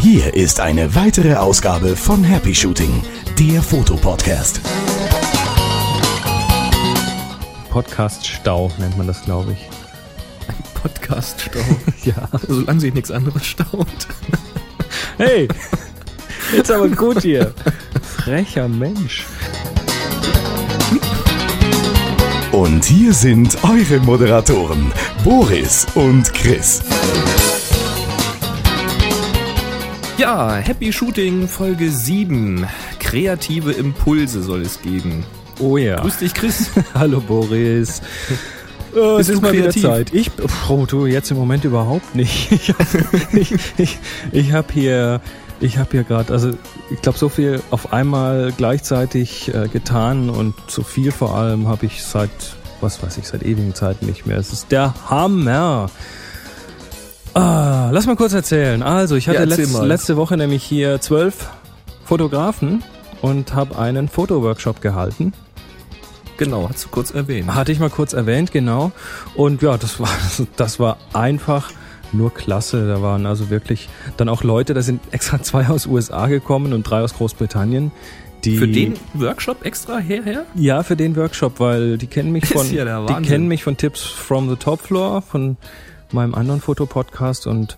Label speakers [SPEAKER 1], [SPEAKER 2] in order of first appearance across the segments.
[SPEAKER 1] Hier ist eine weitere Ausgabe von Happy Shooting, der Fotopodcast.
[SPEAKER 2] Podcast-Stau nennt man das, glaube ich.
[SPEAKER 3] Podcast-Stau.
[SPEAKER 2] Ja.
[SPEAKER 3] Solange sich nichts anderes staut.
[SPEAKER 2] Hey, jetzt aber gut hier. Frecher Mensch.
[SPEAKER 1] Und hier sind eure Moderatoren, Boris und Chris.
[SPEAKER 3] Ja, Happy Shooting Folge 7. Kreative Impulse soll es geben.
[SPEAKER 2] Oh ja.
[SPEAKER 3] Grüß dich, Chris.
[SPEAKER 2] Hallo Boris. Oh, es ist mal wieder? Zeit. Ich, oh, du, jetzt im Moment überhaupt nicht. Ich, ich, ich, ich habe hier, ich habe hier gerade, also ich glaube, so viel auf einmal gleichzeitig äh, getan und so viel vor allem habe ich seit, was weiß ich, seit ewigen Zeiten nicht mehr. Es ist der Hammer. Ah, lass mal kurz erzählen. Also, ich hatte
[SPEAKER 3] Ja, erzähl
[SPEAKER 2] letz,
[SPEAKER 3] mal.
[SPEAKER 2] letzte Woche nämlich hier zwölf Fotografen und habe einen Fotoworkshop gehalten.
[SPEAKER 3] Genau, hast du kurz erwähnt.
[SPEAKER 2] Hatte ich mal kurz erwähnt, genau. Und ja, das war, das war einfach nur klasse. Da waren also wirklich dann auch Leute, da sind extra zwei aus USA gekommen und drei aus Großbritannien. Die,
[SPEAKER 3] Für den Workshop extra herher?
[SPEAKER 2] Ja, für den Workshop, weil die kennen mich von,
[SPEAKER 3] ja
[SPEAKER 2] die kennen mich von Tipps from the Top Floor, von meinem anderen Fotopodcast und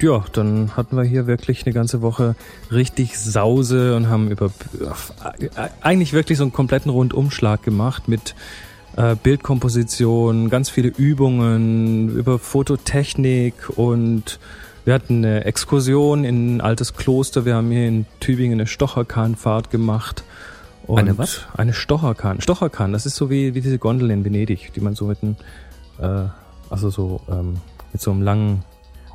[SPEAKER 2] ja, dann hatten wir hier wirklich eine ganze Woche richtig Sause und haben über eigentlich wirklich so einen kompletten Rundumschlag gemacht mit äh, Bildkomposition, ganz viele Übungen über Fototechnik und wir hatten eine Exkursion in ein altes Kloster. Wir haben hier in Tübingen eine Stocherkahnfahrt gemacht. Und
[SPEAKER 3] Eine was?
[SPEAKER 2] Eine Stocherkahn. Stocherkahn, das ist so wie, wie diese Gondel in Venedig, die man so mit einem, äh, also so, ähm, mit so einem langen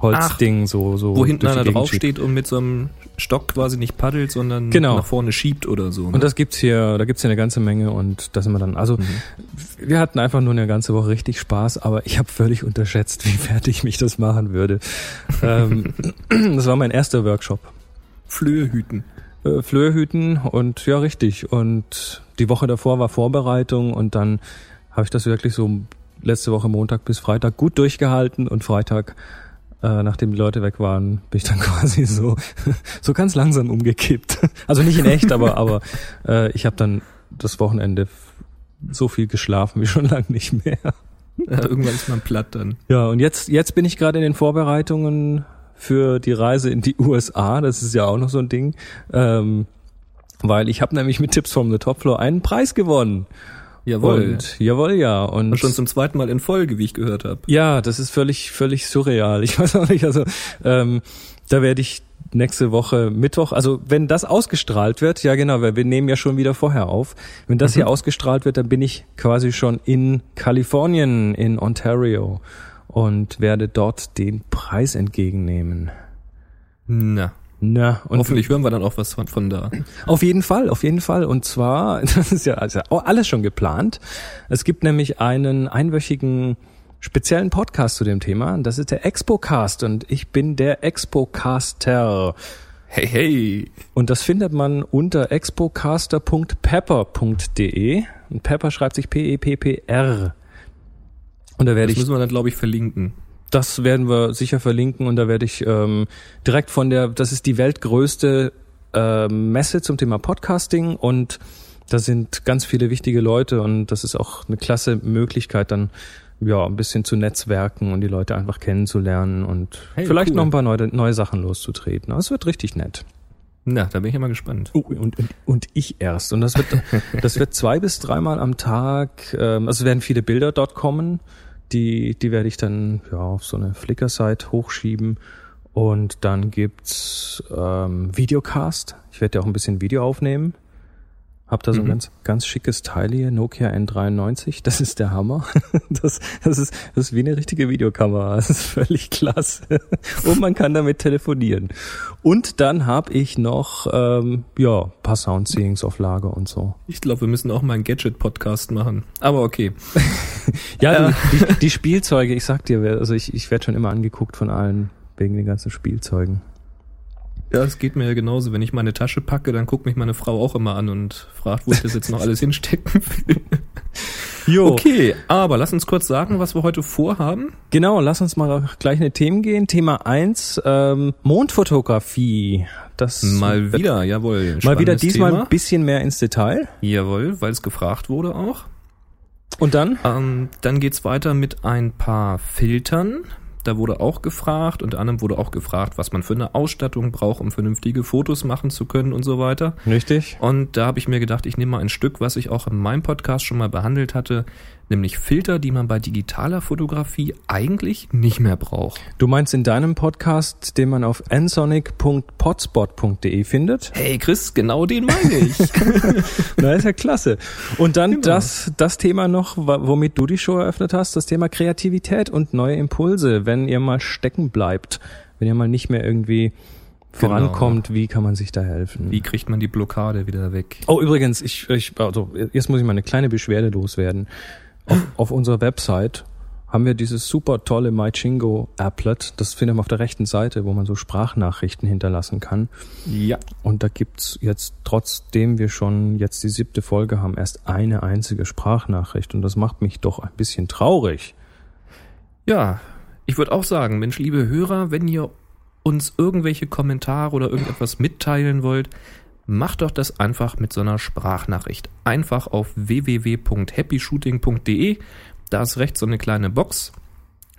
[SPEAKER 2] Holzding so, so.
[SPEAKER 3] Wo hinten einer draufsteht und mit so einem Stock quasi nicht paddelt, sondern
[SPEAKER 2] Genau.
[SPEAKER 3] nach vorne schiebt oder so. Ne?
[SPEAKER 2] Und das gibt's hier, da gibt's hier eine ganze Menge und da sind wir dann, also
[SPEAKER 3] Mhm.
[SPEAKER 2] wir hatten einfach nur eine ganze Woche richtig Spaß, aber ich habe völlig unterschätzt, wie fertig mich das machen würde. ähm, das war mein erster Workshop.
[SPEAKER 3] Flöhe hüten.
[SPEAKER 2] Äh, Flöhe hüten und ja, richtig. Und die Woche davor war Vorbereitung und dann habe ich das wirklich so letzte Woche Montag bis Freitag gut durchgehalten und Freitag, äh, nachdem die Leute weg waren, bin ich dann quasi so, so ganz langsam umgekippt. Also nicht in echt, aber, aber äh, ich habe dann das Wochenende so viel geschlafen wie schon lange nicht mehr.
[SPEAKER 3] Ja, irgendwann ist man platt dann.
[SPEAKER 2] Ja, und jetzt, jetzt bin ich gerade in den Vorbereitungen für die Reise in die USA. Das ist ja auch noch so ein Ding. Ähm, weil ich habe nämlich mit Tipps from the Top Floor einen Preis gewonnen.
[SPEAKER 3] Jawohl.
[SPEAKER 2] Und jawohl, ja. Und
[SPEAKER 3] Und schon zum zweiten Mal in Folge, wie ich gehört habe.
[SPEAKER 2] ja, das ist völlig, völlig surreal. Ich weiß auch nicht, also ähm, da werde ich nächste Woche Mittwoch, also wenn das ausgestrahlt wird, ja genau, weil wir nehmen ja schon wieder vorher auf. Wenn das hier ausgestrahlt wird, dann bin ich quasi schon in Kalifornien, in Ontario und werde dort den Preis entgegennehmen.
[SPEAKER 3] Na,
[SPEAKER 2] Na, und
[SPEAKER 3] hoffentlich hören wir dann auch was von, von da.
[SPEAKER 2] auf jeden Fall, auf jeden Fall. Und zwar, das ist ja also auch alles schon geplant. Es gibt nämlich einen einwöchigen speziellen Podcast zu dem Thema. Das ist der Expocast und ich bin der Expocaster.
[SPEAKER 3] Hey, hey.
[SPEAKER 2] Und das findet man unter expocaster.pepper.de. Und Pepper schreibt sich P-E-P-P-R. Und da werde
[SPEAKER 3] Das
[SPEAKER 2] ich
[SPEAKER 3] müssen wir dann, glaube ich, verlinken.
[SPEAKER 2] Das werden wir sicher verlinken und da werde ich ähm, direkt von der, das ist die weltgrößte äh, Messe zum Thema Podcasting und da sind ganz viele wichtige Leute und das ist auch eine klasse Möglichkeit dann ja ein bisschen zu netzwerken und die Leute einfach kennenzulernen und
[SPEAKER 3] Hey,
[SPEAKER 2] vielleicht
[SPEAKER 3] cool.
[SPEAKER 2] noch ein paar neue, neue Sachen loszutreten. Es wird richtig nett.
[SPEAKER 3] Na, da bin ich mal gespannt.
[SPEAKER 2] Oh, und, und, und ich erst. Und das wird, das wird zwei bis dreimal am Tag, ähm, also es werden viele Bilder dort kommen, die, die werde ich dann ja, auf so eine Flickr-Site hochschieben. Und dann gibt's ähm, Videocast. Ich werde ja auch ein bisschen Video aufnehmen. Hab da so ein
[SPEAKER 3] Mhm.
[SPEAKER 2] ganz, ganz schickes Teil hier, Nokia N93. Das ist der Hammer. Das, das, ist, das ist wie eine richtige Videokamera. Das ist völlig klasse. Und man kann damit telefonieren. Und dann habe ich noch ähm, ja paar Soundseeings auf Lager und so.
[SPEAKER 3] Ich glaube, wir müssen auch mal einen Gadget-Podcast machen. Aber okay.
[SPEAKER 2] Ja, du, die, die Spielzeuge, ich sag dir, also ich, ich werde schon immer angeguckt von allen wegen den ganzen Spielzeugen.
[SPEAKER 3] Ja, es geht mir ja genauso. Wenn ich meine Tasche packe, dann guckt mich meine Frau auch immer an und fragt, wo ich das jetzt noch alles hinstecken will.
[SPEAKER 2] Jo.
[SPEAKER 3] Okay, aber lass uns kurz sagen, was wir heute vorhaben.
[SPEAKER 2] Genau, lass uns mal gleich in die Themen gehen. Thema eins: ähm, Mondfotografie. Das
[SPEAKER 3] Mal wieder, jawohl.
[SPEAKER 2] Mal wieder diesmal
[SPEAKER 3] Thema.
[SPEAKER 2] ein bisschen mehr ins Detail.
[SPEAKER 3] Jawohl, weil es gefragt wurde auch.
[SPEAKER 2] Und dann?
[SPEAKER 3] Ähm, dann geht's weiter mit ein paar Filtern. Da wurde auch gefragt, unter anderem wurde auch gefragt, was man für eine Ausstattung braucht, um vernünftige Fotos machen zu können und so weiter.
[SPEAKER 2] Richtig.
[SPEAKER 3] Und da habe ich mir gedacht, ich nehme mal ein Stück, was ich auch in meinem Podcast schon mal behandelt hatte, nämlich Filter, die man bei digitaler Fotografie eigentlich nicht mehr braucht.
[SPEAKER 2] Du meinst in deinem Podcast, den man auf nsonic.potspot.de findet?
[SPEAKER 3] Hey Chris, genau den meine ich.
[SPEAKER 2] Na, ist ja klasse. Und dann
[SPEAKER 3] Genau.
[SPEAKER 2] das, das Thema noch, womit du die Show eröffnet hast, das Thema Kreativität und neue Impulse, wenn ihr mal stecken bleibt, wenn ihr mal nicht mehr irgendwie vorankommt, wie kann man sich da helfen?
[SPEAKER 3] Wie kriegt man die Blockade wieder weg?
[SPEAKER 2] Oh, übrigens, ich, ich, also, jetzt muss ich mal eine kleine Beschwerde loswerden. Auf, auf unserer Website haben wir dieses super tolle MyChingo Applet. Das findet man auf der rechten Seite, wo man so Sprachnachrichten hinterlassen kann.
[SPEAKER 3] Ja.
[SPEAKER 2] Und da gibt's jetzt, trotzdem wir schon jetzt die siebte Folge haben, erst eine einzige Sprachnachricht. Und das macht mich doch ein bisschen traurig.
[SPEAKER 3] Ja, ich würde auch sagen, Mensch, liebe Hörer, wenn ihr uns irgendwelche Kommentare oder irgendetwas mitteilen wollt, macht doch das einfach mit so einer Sprachnachricht. Einfach auf www.happyshooting.de. Da ist rechts so eine kleine Box.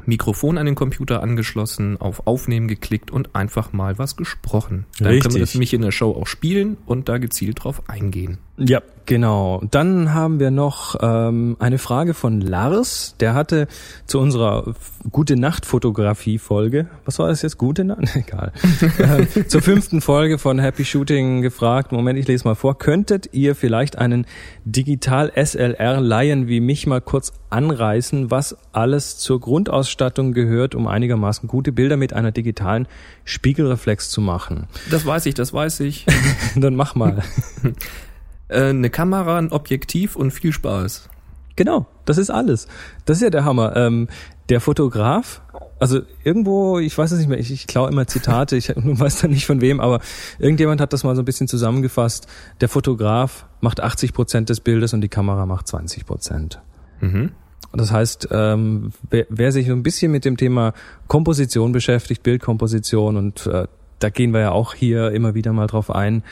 [SPEAKER 3] Mikrofon an den Computer angeschlossen, auf Aufnehmen geklickt und einfach mal was gesprochen. Dann können
[SPEAKER 2] Richtig.
[SPEAKER 3] wir das nämlich in der Show auch spielen und da gezielt drauf eingehen.
[SPEAKER 2] Ja, genau. Dann haben wir noch ähm, eine Frage von Lars. Der hatte zu unserer Gute Nacht Fotografie Folge, was war das jetzt? Gute Nacht? Egal. ähm, zur fünften Folge von Happy Shooting gefragt. Moment, ich lese mal vor. Könntet ihr vielleicht einen Digital SLR Laien wie mich mal kurz anreißen, was alles zur Grundausstattung gehört, um einigermaßen gute Bilder mit einer digitalen Spiegelreflex zu machen?
[SPEAKER 3] Das weiß ich, das weiß ich.
[SPEAKER 2] Dann mach mal.
[SPEAKER 3] äh, eine Kamera, ein Objektiv und viel Spaß.
[SPEAKER 2] Genau, das ist alles. Das ist ja der Hammer. Ähm, der Fotograf, also irgendwo, ich weiß es nicht mehr, ich, ich klaue immer Zitate, ich weiß da nicht von wem, aber irgendjemand hat das mal so ein bisschen zusammengefasst. Der Fotograf macht 80 Prozent des Bildes und die Kamera macht 20 Prozent.
[SPEAKER 3] Mhm.
[SPEAKER 2] Das heißt, ähm, wer, wer sich so ein bisschen mit dem Thema Komposition beschäftigt, Bildkomposition und äh, da gehen wir ja auch hier immer wieder mal drauf ein,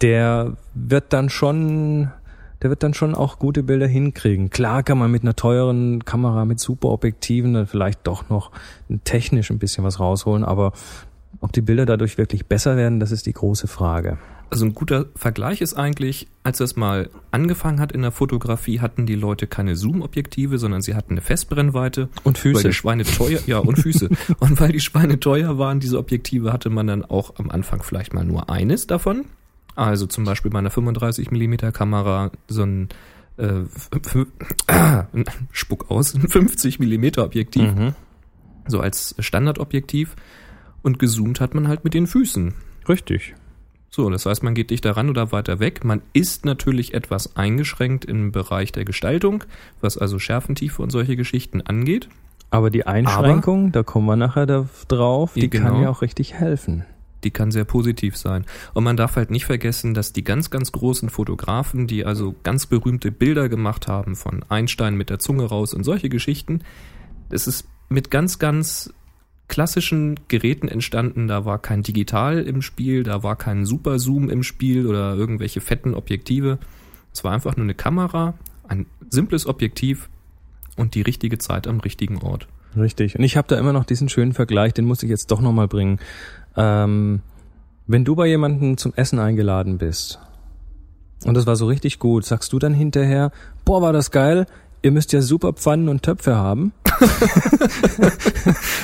[SPEAKER 2] der wird dann schon, der wird dann schon auch gute Bilder hinkriegen. Klar kann man mit einer teuren Kamera mit super Objektiven dann vielleicht doch noch technisch ein bisschen was rausholen, aber ob die Bilder dadurch wirklich besser werden, das ist die große Frage.
[SPEAKER 3] Also ein guter Vergleich ist eigentlich, als das mal angefangen hat in der Fotografie, hatten die Leute keine Zoom-Objektive, sondern sie hatten eine Festbrennweite.
[SPEAKER 2] Und
[SPEAKER 3] Weil
[SPEAKER 2] Füße.
[SPEAKER 3] die Schweine teuer, ja, und Füße. und weil die Schweine teuer waren, diese Objektive, hatte man dann auch am Anfang vielleicht mal nur eines davon. Also zum Beispiel bei einer 35 mm Kamera so ein äh, ah, Spuck aus, ein 50 mm Objektiv,
[SPEAKER 2] Mhm.
[SPEAKER 3] so als Standardobjektiv. Und gezoomt hat man halt mit den Füßen.
[SPEAKER 2] Richtig.
[SPEAKER 3] So, das heißt, man geht dichter ran oder weiter weg. Man ist natürlich etwas eingeschränkt im Bereich der Gestaltung, was also Schärfentiefe und solche Geschichten angeht.
[SPEAKER 2] Aber die Einschränkung, da kommen wir nachher drauf, die
[SPEAKER 3] Ja,
[SPEAKER 2] kann
[SPEAKER 3] genau.
[SPEAKER 2] ja auch richtig helfen.
[SPEAKER 3] Die kann sehr positiv sein. Und man darf halt nicht vergessen, dass die ganz, ganz großen Fotografen, die also ganz berühmte Bilder gemacht haben von Einstein mit der Zunge raus und solche Geschichten, das ist mit ganz, ganz klassischen Geräten entstanden. Da war kein Digital im Spiel, da war kein Superzoom im Spiel oder irgendwelche fetten Objektive. Es war einfach nur eine Kamera, ein simples Objektiv und die richtige Zeit am richtigen Ort.
[SPEAKER 2] Richtig. Und ich habe da immer noch diesen schönen Vergleich, den muss ich jetzt doch nochmal bringen. Ähm, wenn du bei jemandem zum Essen eingeladen bist und das war so richtig gut, sagst du dann hinterher, boah, war das geil, ihr müsst ja super Pfannen und Töpfe haben.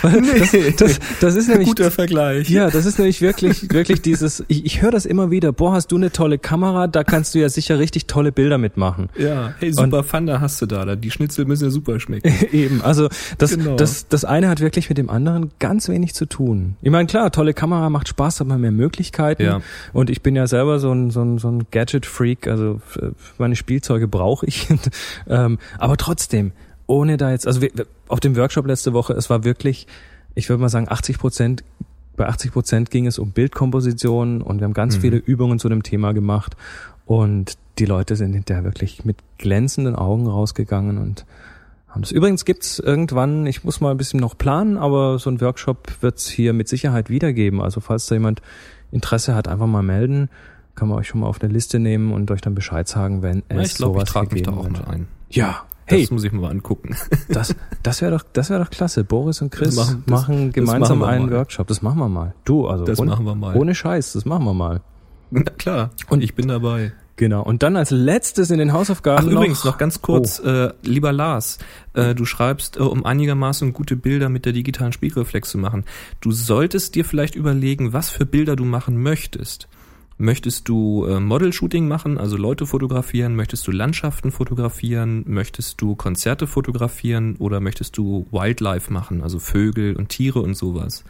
[SPEAKER 2] Weil das, das, das ist nämlich
[SPEAKER 3] Vergleich.
[SPEAKER 2] ja, das ist nämlich wirklich, wirklich dieses, ich, ich höre das immer wieder, boah, hast du eine tolle Kamera, da kannst du ja sicher richtig tolle Bilder mitmachen.
[SPEAKER 3] Ja, hey, super Pfanda hast du da. Die Schnitzel müssen ja super schmecken.
[SPEAKER 2] Eben, also das,
[SPEAKER 3] Genau.
[SPEAKER 2] das, das eine hat wirklich mit dem anderen ganz wenig zu tun. Ich meine, klar, tolle Kamera macht Spaß, hat man mehr Möglichkeiten.
[SPEAKER 3] Ja.
[SPEAKER 2] Und ich bin ja selber so ein, so ein, so ein Gadget-Freak, also f- meine Spielzeuge brauche ich. ähm, aber trotzdem, ohne da jetzt, also wir, auf dem Workshop letzte Woche, es war wirklich, ich würde mal sagen, 80 Prozent, bei 80 Prozent ging es um Bildkomposition und wir haben ganz
[SPEAKER 3] Mhm.
[SPEAKER 2] viele Übungen zu dem Thema gemacht. Und die Leute sind hinterher wirklich mit glänzenden Augen rausgegangen und haben das. Übrigens gibt's irgendwann, ich muss mal ein bisschen noch planen, aber so ein Workshop wird's hier mit Sicherheit wiedergeben. Also falls da jemand Interesse hat, einfach mal melden. Kann man euch schon mal auf eine Liste nehmen und euch dann Bescheid sagen, wenn
[SPEAKER 3] Ja,
[SPEAKER 2] es
[SPEAKER 3] ich glaube, ich
[SPEAKER 2] sowas
[SPEAKER 3] trage mich da auch mal ein.
[SPEAKER 2] Ja,
[SPEAKER 3] Das
[SPEAKER 2] hey,
[SPEAKER 3] muss ich mir mal angucken.
[SPEAKER 2] das, das wäre doch, das wäre doch klasse. Boris und Chris
[SPEAKER 3] Das
[SPEAKER 2] machen,
[SPEAKER 3] machen- das- das
[SPEAKER 2] gemeinsam
[SPEAKER 3] machen
[SPEAKER 2] einen
[SPEAKER 3] mal.
[SPEAKER 2] Workshop. Das machen wir mal. Du, also
[SPEAKER 3] Das
[SPEAKER 2] ohne,
[SPEAKER 3] machen wir mal.
[SPEAKER 2] ohne Scheiß, das machen wir mal.
[SPEAKER 3] Na klar. Und ich bin dabei.
[SPEAKER 2] Genau. Und dann als letztes in den Hausaufgaben
[SPEAKER 3] Ach, übrigens, noch ganz kurz,
[SPEAKER 2] Oh.
[SPEAKER 3] äh, lieber Lars, äh, du schreibst, äh, um einigermaßen gute Bilder mit der digitalen Spiegelreflex zu machen. Du solltest dir vielleicht überlegen, was für Bilder du machen möchtest. Möchtest du äh, Model-Shooting machen, also Leute fotografieren? Möchtest du Landschaften fotografieren? Möchtest du Konzerte fotografieren? Oder möchtest du Wildlife machen, also Vögel und Tiere und sowas?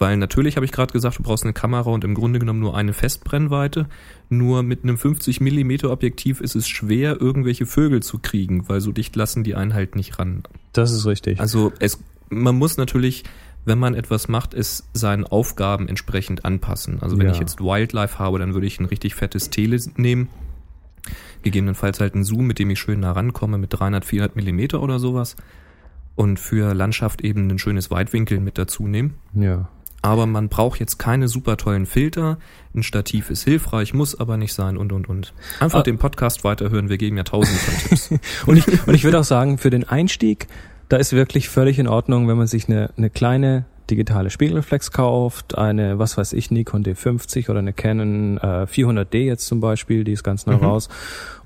[SPEAKER 3] Weil natürlich habe ich gerade gesagt, du brauchst eine Kamera und im Grunde genommen nur eine Festbrennweite. Nur mit einem 50 Millimeter Objektiv ist es schwer, irgendwelche Vögel zu kriegen, weil so dicht lassen die einen halt nicht ran.
[SPEAKER 2] Das ist richtig.
[SPEAKER 3] Also es, man muss natürlich, wenn man etwas macht, es seinen Aufgaben entsprechend anpassen. Also wenn
[SPEAKER 2] Ja.
[SPEAKER 3] ich jetzt Wildlife habe, dann würde ich ein richtig fettes Tele nehmen. Gegebenenfalls halt einen Zoom, mit dem ich schön nah rankomme, mit 300, 400 Millimeter oder sowas. Und für Landschaft eben ein schönes Weitwinkel mit dazu nehmen.
[SPEAKER 2] ja.
[SPEAKER 3] Aber man braucht jetzt keine super tollen Filter. Ein Stativ ist hilfreich, muss aber nicht sein und und und. Einfach
[SPEAKER 2] Ah.
[SPEAKER 3] den Podcast weiterhören, wir geben ja tausende von Tipps.
[SPEAKER 2] Und ich, und ich würde auch sagen, für den Einstieg, da ist wirklich völlig in Ordnung, wenn man sich eine, eine kleine digitale Spiegelreflex kauft, eine, was weiß ich, Nikon D50 oder eine Canon äh, 400D jetzt zum Beispiel, die ist ganz neu
[SPEAKER 3] Mhm.
[SPEAKER 2] raus.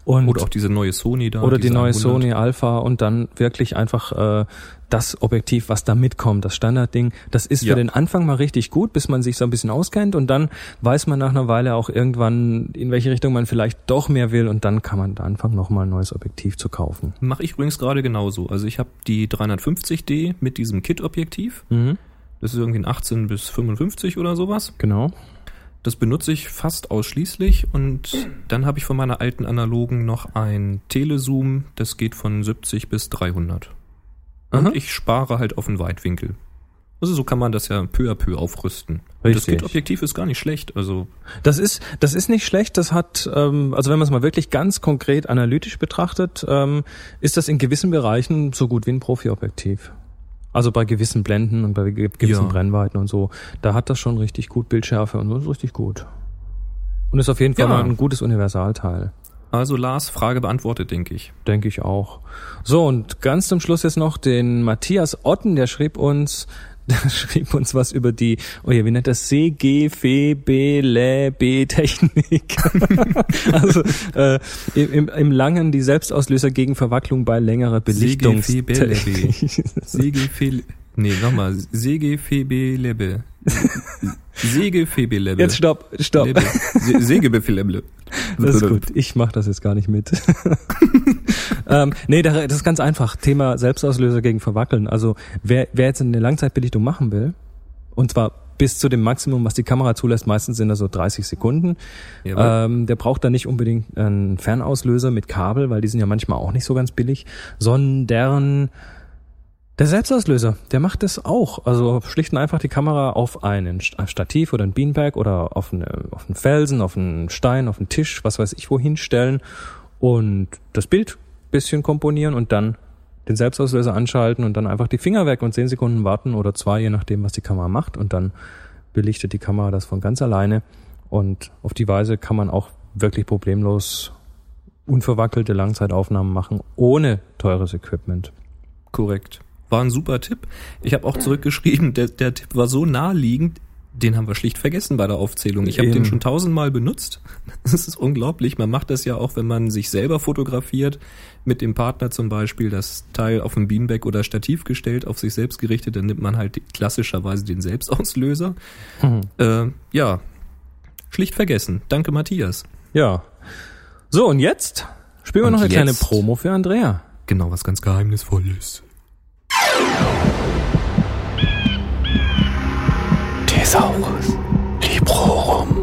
[SPEAKER 2] Und
[SPEAKER 3] Oder auch diese neue Sony da.
[SPEAKER 2] oder die neue
[SPEAKER 3] 100.
[SPEAKER 2] Sony Alpha und dann wirklich einfach äh, das Objektiv, was da mitkommt, das Standardding, das ist
[SPEAKER 3] Ja.
[SPEAKER 2] für den Anfang mal richtig gut, bis man sich so ein bisschen auskennt und dann weiß man nach einer Weile auch irgendwann, in welche Richtung man vielleicht doch mehr will und dann kann man da anfangen, nochmal ein neues Objektiv zu kaufen.
[SPEAKER 3] Mache ich übrigens gerade genauso. Also ich habe die 350D mit diesem Kit-Objektiv.
[SPEAKER 2] Mhm.
[SPEAKER 3] Das ist irgendwie ein 18 bis 55 oder sowas.
[SPEAKER 2] Genau.
[SPEAKER 3] Das benutze ich fast ausschließlich und dann habe ich von meiner alten analogen noch ein Telezoom, das geht von 70 bis 300.
[SPEAKER 2] Aha.
[SPEAKER 3] Und ich spare halt auf den Weitwinkel. Also so kann man das ja peu à peu aufrüsten. Und das
[SPEAKER 2] Richtig.
[SPEAKER 3] Kit-Objektiv ist gar nicht schlecht. Also
[SPEAKER 2] Das ist, das ist nicht schlecht. Das hat, ähm, also wenn man es mal wirklich ganz konkret analytisch betrachtet, ähm, ist das in gewissen Bereichen so gut wie ein Profi-Objektiv. Also bei gewissen Blenden und bei ge- gewissen
[SPEAKER 3] Ja.
[SPEAKER 2] Brennweiten und so, da hat das schon richtig gut Bildschärfe und so ist richtig gut. Und ist auf jeden Fall
[SPEAKER 3] Ja.
[SPEAKER 2] mal ein gutes Universalteil.
[SPEAKER 3] Also Lars, Frage beantwortet, denke ich.
[SPEAKER 2] Denke ich auch. So, und ganz zum Schluss jetzt noch den Matthias Otten, der schrieb uns, schrieb uns was über die, oh ja, wie nennt das? CGFB-Technik. also äh, im, im Langen die Selbstauslöser gegen Verwacklung bei längerer Belichtungstechnik.
[SPEAKER 3] Segefehl... Nee, nochmal. Segefebelebe. Segefebelebe.
[SPEAKER 2] Jetzt stopp, stopp.
[SPEAKER 3] Segebefeleble.
[SPEAKER 2] Das ist gut. Ich mache das jetzt gar nicht mit. Ähm, nee, da- das ist ganz einfach. Thema Selbstauslöser gegen Verwackeln. Also wer, wer jetzt eine Langzeitbelichtung machen will, und zwar bis zu dem Maximum, was die Kamera zulässt, meistens sind das so 30 Sekunden, ähm, der braucht da nicht unbedingt einen Fernauslöser mit Kabel, weil die sind ja manchmal auch nicht so ganz billig, sondern der Selbstauslöser, der macht das auch. Also schlicht und einfach die Kamera auf einen St- Stativ oder ein Beanbag oder auf, eine, auf einen Felsen, auf einen Stein, auf einen Tisch, was weiß ich wohin stellen und das Bild bisschen komponieren und dann den Selbstauslöser anschalten und dann einfach die Finger weg und zehn Sekunden warten oder zwei, je nachdem, was die Kamera macht und dann belichtet die Kamera das von ganz alleine und auf die Weise kann man auch wirklich problemlos unverwackelte Langzeitaufnahmen machen, ohne teures Equipment.
[SPEAKER 3] Korrekt. War ein super Tipp. Ich habe auch zurückgeschrieben, der, der Tipp war so naheliegend, den haben wir schlicht vergessen bei der Aufzählung. Ich habe den schon tausendmal benutzt. Das ist unglaublich. Man macht das ja auch, wenn man sich selber fotografiert, mit dem Partner zum Beispiel, das Teil auf ein Beanbag oder Stativ gestellt, auf sich selbst gerichtet, dann nimmt man halt klassischerweise den Selbstauslöser. Äh, ja, schlicht vergessen. Danke, Matthias.
[SPEAKER 2] Ja. So, und jetzt spielen wir
[SPEAKER 3] Und
[SPEAKER 2] noch eine kleine? Promo für Andrea.
[SPEAKER 3] Genau, was ganz Geheimnisvolles.
[SPEAKER 1] Thesaurus Librorum.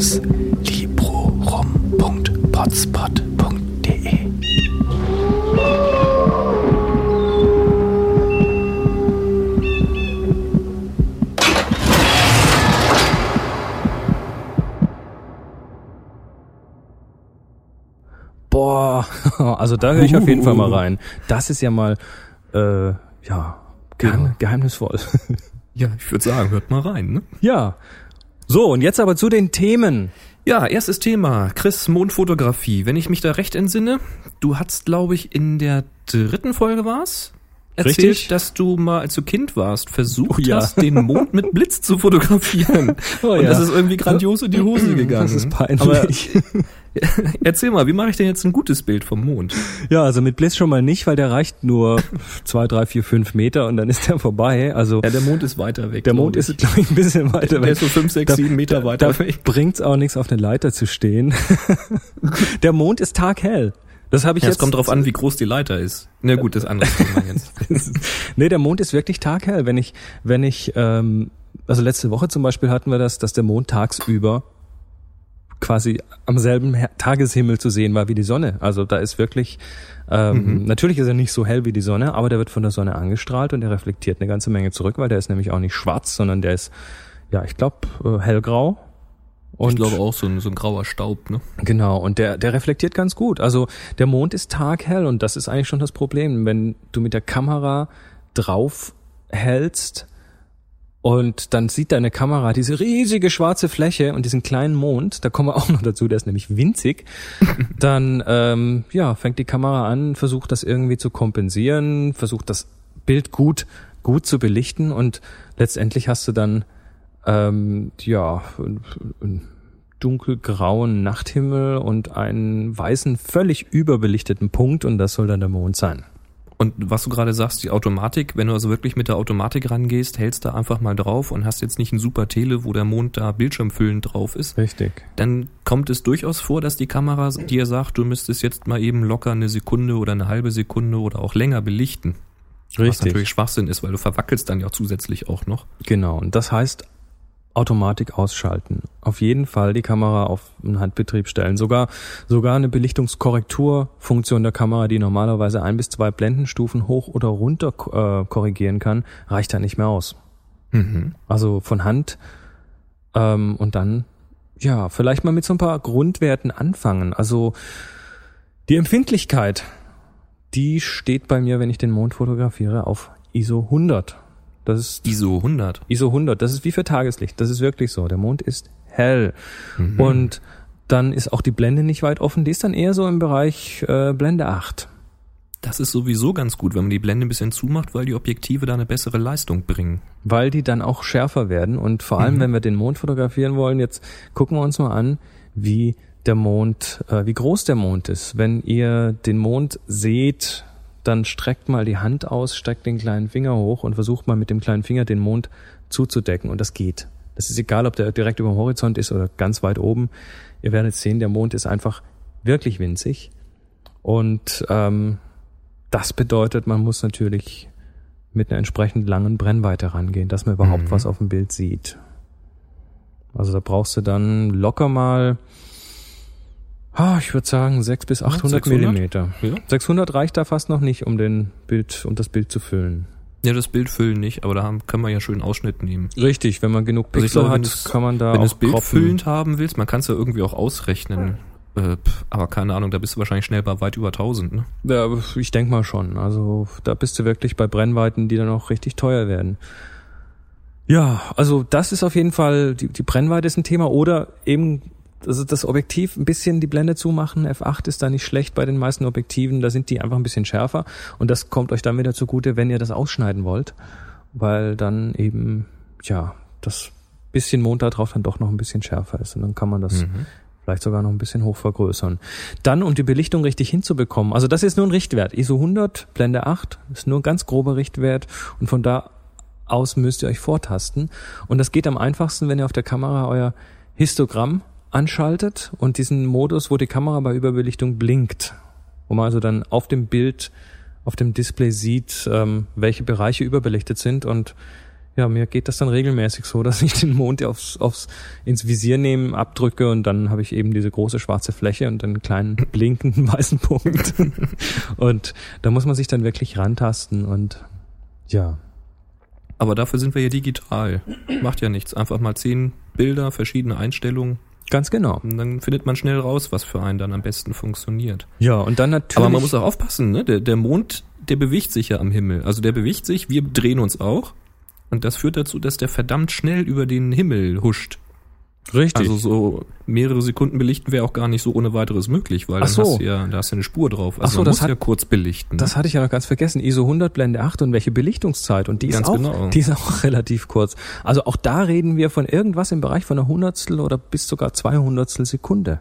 [SPEAKER 1] aus librorum.potspot.de.
[SPEAKER 2] Boah, also da höre ich auf jeden Fall mal rein. Das ist ja mal, äh, ja, geheim, geheimnisvoll.
[SPEAKER 3] Ja, ich würde sagen, hört mal rein, ne?
[SPEAKER 2] Ja, so, und jetzt aber zu den Themen.
[SPEAKER 3] Ja, erstes Thema. Chris, Mondfotografie. Wenn ich mich da recht entsinne, du hast, glaube ich, in der dritten Folge war's? Erzählt,
[SPEAKER 2] Richtig.
[SPEAKER 3] dass du mal, als du Kind warst, versucht
[SPEAKER 2] Oh, ja.
[SPEAKER 3] hast, den Mond mit Blitz zu fotografieren.
[SPEAKER 2] Oh,
[SPEAKER 3] Und
[SPEAKER 2] ja.
[SPEAKER 3] das ist irgendwie grandios in die Hose gegangen.
[SPEAKER 2] Das ist peinlich.
[SPEAKER 3] Aber erzähl mal, wie mache ich denn jetzt ein gutes Bild vom Mond?
[SPEAKER 2] ja, also mit Blitz schon mal nicht, weil der reicht nur zwei, drei, vier, fünf Meter und dann ist der vorbei. Also
[SPEAKER 3] Ja, der Mond ist weiter weg.
[SPEAKER 2] der Mond ist, glaube ich, ein bisschen weiter
[SPEAKER 3] Der
[SPEAKER 2] weg.
[SPEAKER 3] ist so fünf, sechs, sieben Meter weiter
[SPEAKER 2] da
[SPEAKER 3] weg.
[SPEAKER 2] bringt's auch nichts, auf eine Leiter zu stehen. der Mond ist taghell. Das habe ich
[SPEAKER 3] Ja,
[SPEAKER 2] jetzt.
[SPEAKER 3] es kommt drauf an, wie groß die Leiter ist. Na gut, das andere Thema jetzt.
[SPEAKER 2] nee, der Mond ist wirklich taghell. Wenn ich, wenn ich, ähm, also letzte Woche zum Beispiel hatten wir das, dass der Mond tagsüber quasi am selben Tageshimmel zu sehen war wie die Sonne. Also da ist wirklich, ähm, natürlich ist er nicht so hell wie die Sonne, aber der wird von der Sonne angestrahlt und der reflektiert eine ganze Menge zurück, weil der ist nämlich auch nicht schwarz, sondern der ist, ja, ich glaube, äh, hellgrau. Und
[SPEAKER 3] ich glaube auch so ein, so ein grauer Staub, ne?
[SPEAKER 2] Genau, und der, der reflektiert ganz gut. Also der Mond ist taghell und das ist eigentlich schon das Problem. Wenn du mit der Kamera drauf hältst und dann sieht deine Kamera diese riesige schwarze Fläche und diesen kleinen Mond, da kommen wir auch noch dazu, der ist nämlich winzig, dann ähm, ja, fängt die Kamera an, versucht das irgendwie zu kompensieren, versucht das Bild gut, gut zu belichten und letztendlich hast du dann ähm, ja, einen dunkelgrauen Nachthimmel und einen weißen, völlig überbelichteten Punkt und das soll dann der Mond sein.
[SPEAKER 3] Und was du gerade sagst, die Automatik, wenn du also wirklich mit der Automatik rangehst, hältst da einfach mal drauf und hast jetzt nicht ein super Tele, wo der Mond da bildschirmfüllend drauf ist,
[SPEAKER 2] Richtig.
[SPEAKER 3] dann kommt es durchaus vor, dass die Kamera dir sagt, du müsstest jetzt mal eben locker eine Sekunde oder eine halbe Sekunde oder auch länger belichten. Was natürlich Schwachsinn ist, weil du verwackelst dann ja zusätzlich auch noch.
[SPEAKER 2] Genau. Und das heißt, Automatik ausschalten. Auf jeden Fall die Kamera auf einen Handbetrieb stellen. Sogar, sogar eine Belichtungskorrekturfunktion der Kamera, die normalerweise ein bis zwei Blendenstufen hoch oder runter äh, korrigieren kann, reicht da nicht mehr aus.
[SPEAKER 3] Mhm.
[SPEAKER 2] Also von Hand ähm, und dann ja vielleicht mal mit so ein paar Grundwerten anfangen. Also die Empfindlichkeit, die steht bei mir, wenn ich den Mond fotografiere, auf ISO 100. Das ist
[SPEAKER 3] ISO 100.
[SPEAKER 2] ISO 100. Das ist wie für Tageslicht. Das ist wirklich so. Der Mond ist hell
[SPEAKER 3] Mhm.
[SPEAKER 2] und dann ist auch die Blende nicht weit offen. Die ist dann eher so im Bereich äh, Blende 8.
[SPEAKER 3] Das ist sowieso ganz gut, wenn man die Blende ein bisschen zumacht, weil die Objektive da eine bessere Leistung bringen.
[SPEAKER 2] weil die dann auch schärfer werden. Und vor allem,
[SPEAKER 3] Mhm.
[SPEAKER 2] wenn wir den Mond fotografieren wollen, jetzt gucken wir uns mal an, wie der Mond, äh, wie groß der Mond ist. Wenn ihr den Mond seht, dann streckt mal die Hand aus, streckt den kleinen Finger hoch und versucht mal mit dem kleinen Finger den Mond zuzudecken. Und das geht. Das ist egal, ob der direkt über dem Horizont ist oder ganz weit oben. Ihr werdet sehen, der Mond ist einfach wirklich winzig. Und ähm, das bedeutet, man muss natürlich mit einer entsprechend langen Brennweite rangehen, dass man überhaupt
[SPEAKER 3] Mhm.
[SPEAKER 2] was auf dem Bild sieht. Also da brauchst du dann locker mal, ah, ich würde sagen, 6 bis 800
[SPEAKER 3] 600?
[SPEAKER 2] Millimeter.
[SPEAKER 3] Ja.
[SPEAKER 2] 600 reicht da fast noch nicht, um den Bild, um das Bild zu füllen.
[SPEAKER 3] Ja, das Bild füllen nicht, aber da haben, können wir ja schön Ausschnitt nehmen.
[SPEAKER 2] Richtig, wenn man genug
[SPEAKER 3] Also
[SPEAKER 2] Pixel
[SPEAKER 3] glaube, wenn
[SPEAKER 2] hat,
[SPEAKER 3] du's-
[SPEAKER 2] kann man da
[SPEAKER 3] Wenn du
[SPEAKER 2] auch
[SPEAKER 3] das Bild
[SPEAKER 2] croppen.
[SPEAKER 3] füllend haben willst, man kann es ja irgendwie auch ausrechnen. Äh, aber keine Ahnung, da bist du wahrscheinlich schnell bei weit über 1000, ne?
[SPEAKER 2] Ja, ich denke mal schon. Also da bist du wirklich bei Brennweiten, die dann auch richtig teuer werden. Ja, also das ist auf jeden Fall, die, die Brennweite ist ein Thema oder eben also das Objektiv ein bisschen die Blende zumachen. F8 ist da nicht schlecht bei den meisten Objektiven, da sind die einfach ein bisschen schärfer und das kommt euch dann wieder zugute, wenn ihr das ausschneiden wollt, weil dann eben, ja, das bisschen Mond da drauf dann doch noch ein bisschen schärfer ist und dann kann man das
[SPEAKER 3] Mhm.
[SPEAKER 2] vielleicht sogar noch ein bisschen hoch vergrößern. Dann, um die Belichtung richtig hinzubekommen, also das ist nur ein Richtwert. ISO 100, Blende 8, ist nur ein ganz grober Richtwert und von da aus müsst ihr euch vortasten. Und das geht am einfachsten, wenn ihr auf der Kamera euer Histogramm anschaltet und diesen Modus, wo die Kamera bei Überbelichtung blinkt, wo man also dann auf dem Bild, auf dem Display sieht, ähm, welche Bereiche überbelichtet sind und ja, mir geht das dann regelmäßig so, dass ich den Mond aufs, aufs ins Visier nehme, abdrücke und dann habe ich eben diese große schwarze Fläche und einen kleinen blinkenden weißen Punkt. und da muss man sich dann wirklich rantasten und ja,
[SPEAKER 3] Aber dafür sind wir ja digital. Macht ja nichts. Einfach mal zehn Bilder, verschiedene Einstellungen.
[SPEAKER 2] Ganz genau.
[SPEAKER 3] Und dann findet man schnell raus, was für einen dann am besten funktioniert.
[SPEAKER 2] Ja, und dann natürlich.
[SPEAKER 3] Aber man muss auch aufpassen, ne? Der, der Mond, der bewegt sich ja am Himmel. Also der bewegt sich, wir drehen uns auch. Und das führt dazu, dass der verdammt schnell über den Himmel huscht.
[SPEAKER 2] Richtig.
[SPEAKER 3] Also so mehrere Sekunden belichten wäre auch gar nicht so ohne weiteres möglich, weil
[SPEAKER 2] Ach
[SPEAKER 3] dann
[SPEAKER 2] so.
[SPEAKER 3] hast du ja, da hast du eine Spur drauf. Also
[SPEAKER 2] Ach so, das
[SPEAKER 3] muss
[SPEAKER 2] hat-
[SPEAKER 3] ja kurz belichten.
[SPEAKER 2] Das hatte ich ja noch ganz vergessen. ISO 100 Blende 8 und welche Belichtungszeit. Und die ist,
[SPEAKER 3] Ganz
[SPEAKER 2] auch,
[SPEAKER 3] genau.
[SPEAKER 2] die ist auch relativ kurz. Also auch da reden wir von irgendwas im Bereich von einer Hundertstel oder bis sogar zwei Hundertstel Sekunde.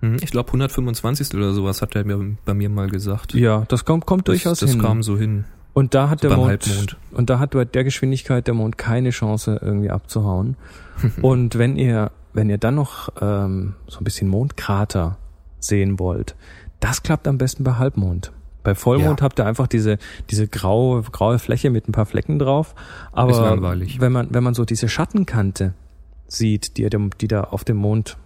[SPEAKER 3] Mhm, ich glaube 125 oder sowas hat er mir bei mir mal gesagt.
[SPEAKER 2] Ja, das kommt, kommt durchaus
[SPEAKER 3] das, das
[SPEAKER 2] hin.
[SPEAKER 3] kam so hin.
[SPEAKER 2] Und da hat
[SPEAKER 3] so
[SPEAKER 2] der Mond,
[SPEAKER 3] Halbmond.
[SPEAKER 2] und da hat bei der Geschwindigkeit der Mond keine Chance irgendwie abzuhauen. und wenn ihr, wenn ihr dann noch ähm, so ein bisschen Mondkrater sehen wollt, das klappt am besten bei Halbmond. Bei Vollmond
[SPEAKER 3] Ja.
[SPEAKER 2] habt ihr einfach diese, diese graue, graue Fläche mit ein paar Flecken drauf. Aber wenn man, wenn man so diese Schattenkante sieht, die, die da auf dem Mond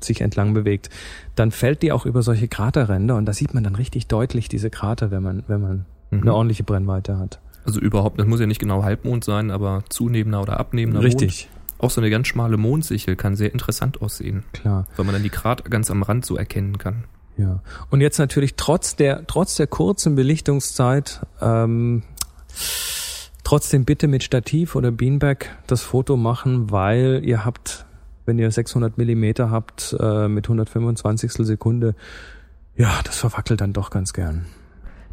[SPEAKER 2] sich entlang bewegt, dann fällt die auch über solche Kraterränder und da sieht man dann richtig deutlich diese Krater, wenn man, wenn man
[SPEAKER 3] Mhm.
[SPEAKER 2] eine ordentliche Brennweite hat.
[SPEAKER 3] Also überhaupt, das muss ja nicht genau Halbmond sein, aber zunehmender oder abnehmender Mond.
[SPEAKER 2] Richtig,
[SPEAKER 3] Auch so eine ganz schmale Mondsichel kann sehr interessant aussehen,
[SPEAKER 2] klar.
[SPEAKER 3] weil man dann die Krater ganz am Rand so erkennen kann.
[SPEAKER 2] Ja. Und jetzt natürlich trotz der, trotz der kurzen Belichtungszeit, ähm, trotzdem bitte mit Stativ oder Beanbag das Foto machen, weil ihr habt, wenn ihr 600 Millimeter habt, äh, mit 125 Sekunde, ja, das verwackelt dann doch ganz gern.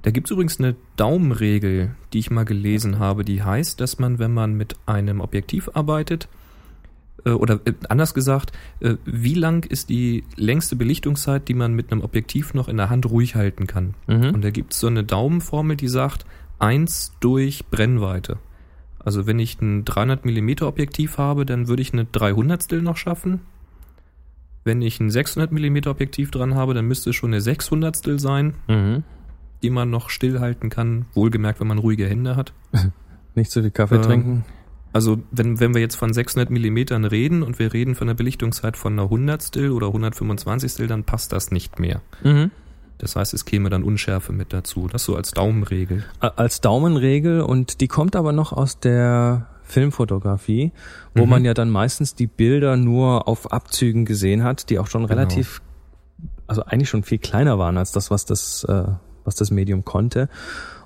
[SPEAKER 3] Da gibt's übrigens eine Daumenregel, die ich mal gelesen habe, die heißt, dass man, wenn man mit einem Objektiv arbeitet, äh, oder äh, anders gesagt, äh, wie lang ist die längste Belichtungszeit, die man mit einem Objektiv noch in der Hand ruhig halten kann?
[SPEAKER 2] Mhm.
[SPEAKER 3] Und da gibt's so eine Daumenformel, die sagt, eins durch Brennweite. Also wenn ich ein 300 Millimeter Objektiv habe, dann würde ich eine 300 noch schaffen. Wenn ich ein 600 Millimeter Objektiv dran habe, dann müsste es schon eine 600 sein
[SPEAKER 2] Mhm.
[SPEAKER 3] Die man noch stillhalten kann, wohlgemerkt, wenn man ruhige Hände hat.
[SPEAKER 2] Nicht zu viel Kaffee
[SPEAKER 3] Ähm,
[SPEAKER 2] trinken.
[SPEAKER 3] Also wenn, wenn wir jetzt von 600 Millimetern reden und wir reden von einer Belichtungszeit von einer Hundertstel oder 125 dann passt das nicht mehr.
[SPEAKER 2] Mhm.
[SPEAKER 3] Das heißt, es käme dann Unschärfe mit dazu. Das so als Daumenregel.
[SPEAKER 2] Als Daumenregel und die kommt aber noch aus der Filmfotografie, wo
[SPEAKER 3] Mhm.
[SPEAKER 2] man ja dann meistens die Bilder nur auf Abzügen gesehen hat, die auch schon
[SPEAKER 3] Genau.
[SPEAKER 2] relativ, also eigentlich schon viel kleiner waren als das, was das, äh, was das Medium konnte.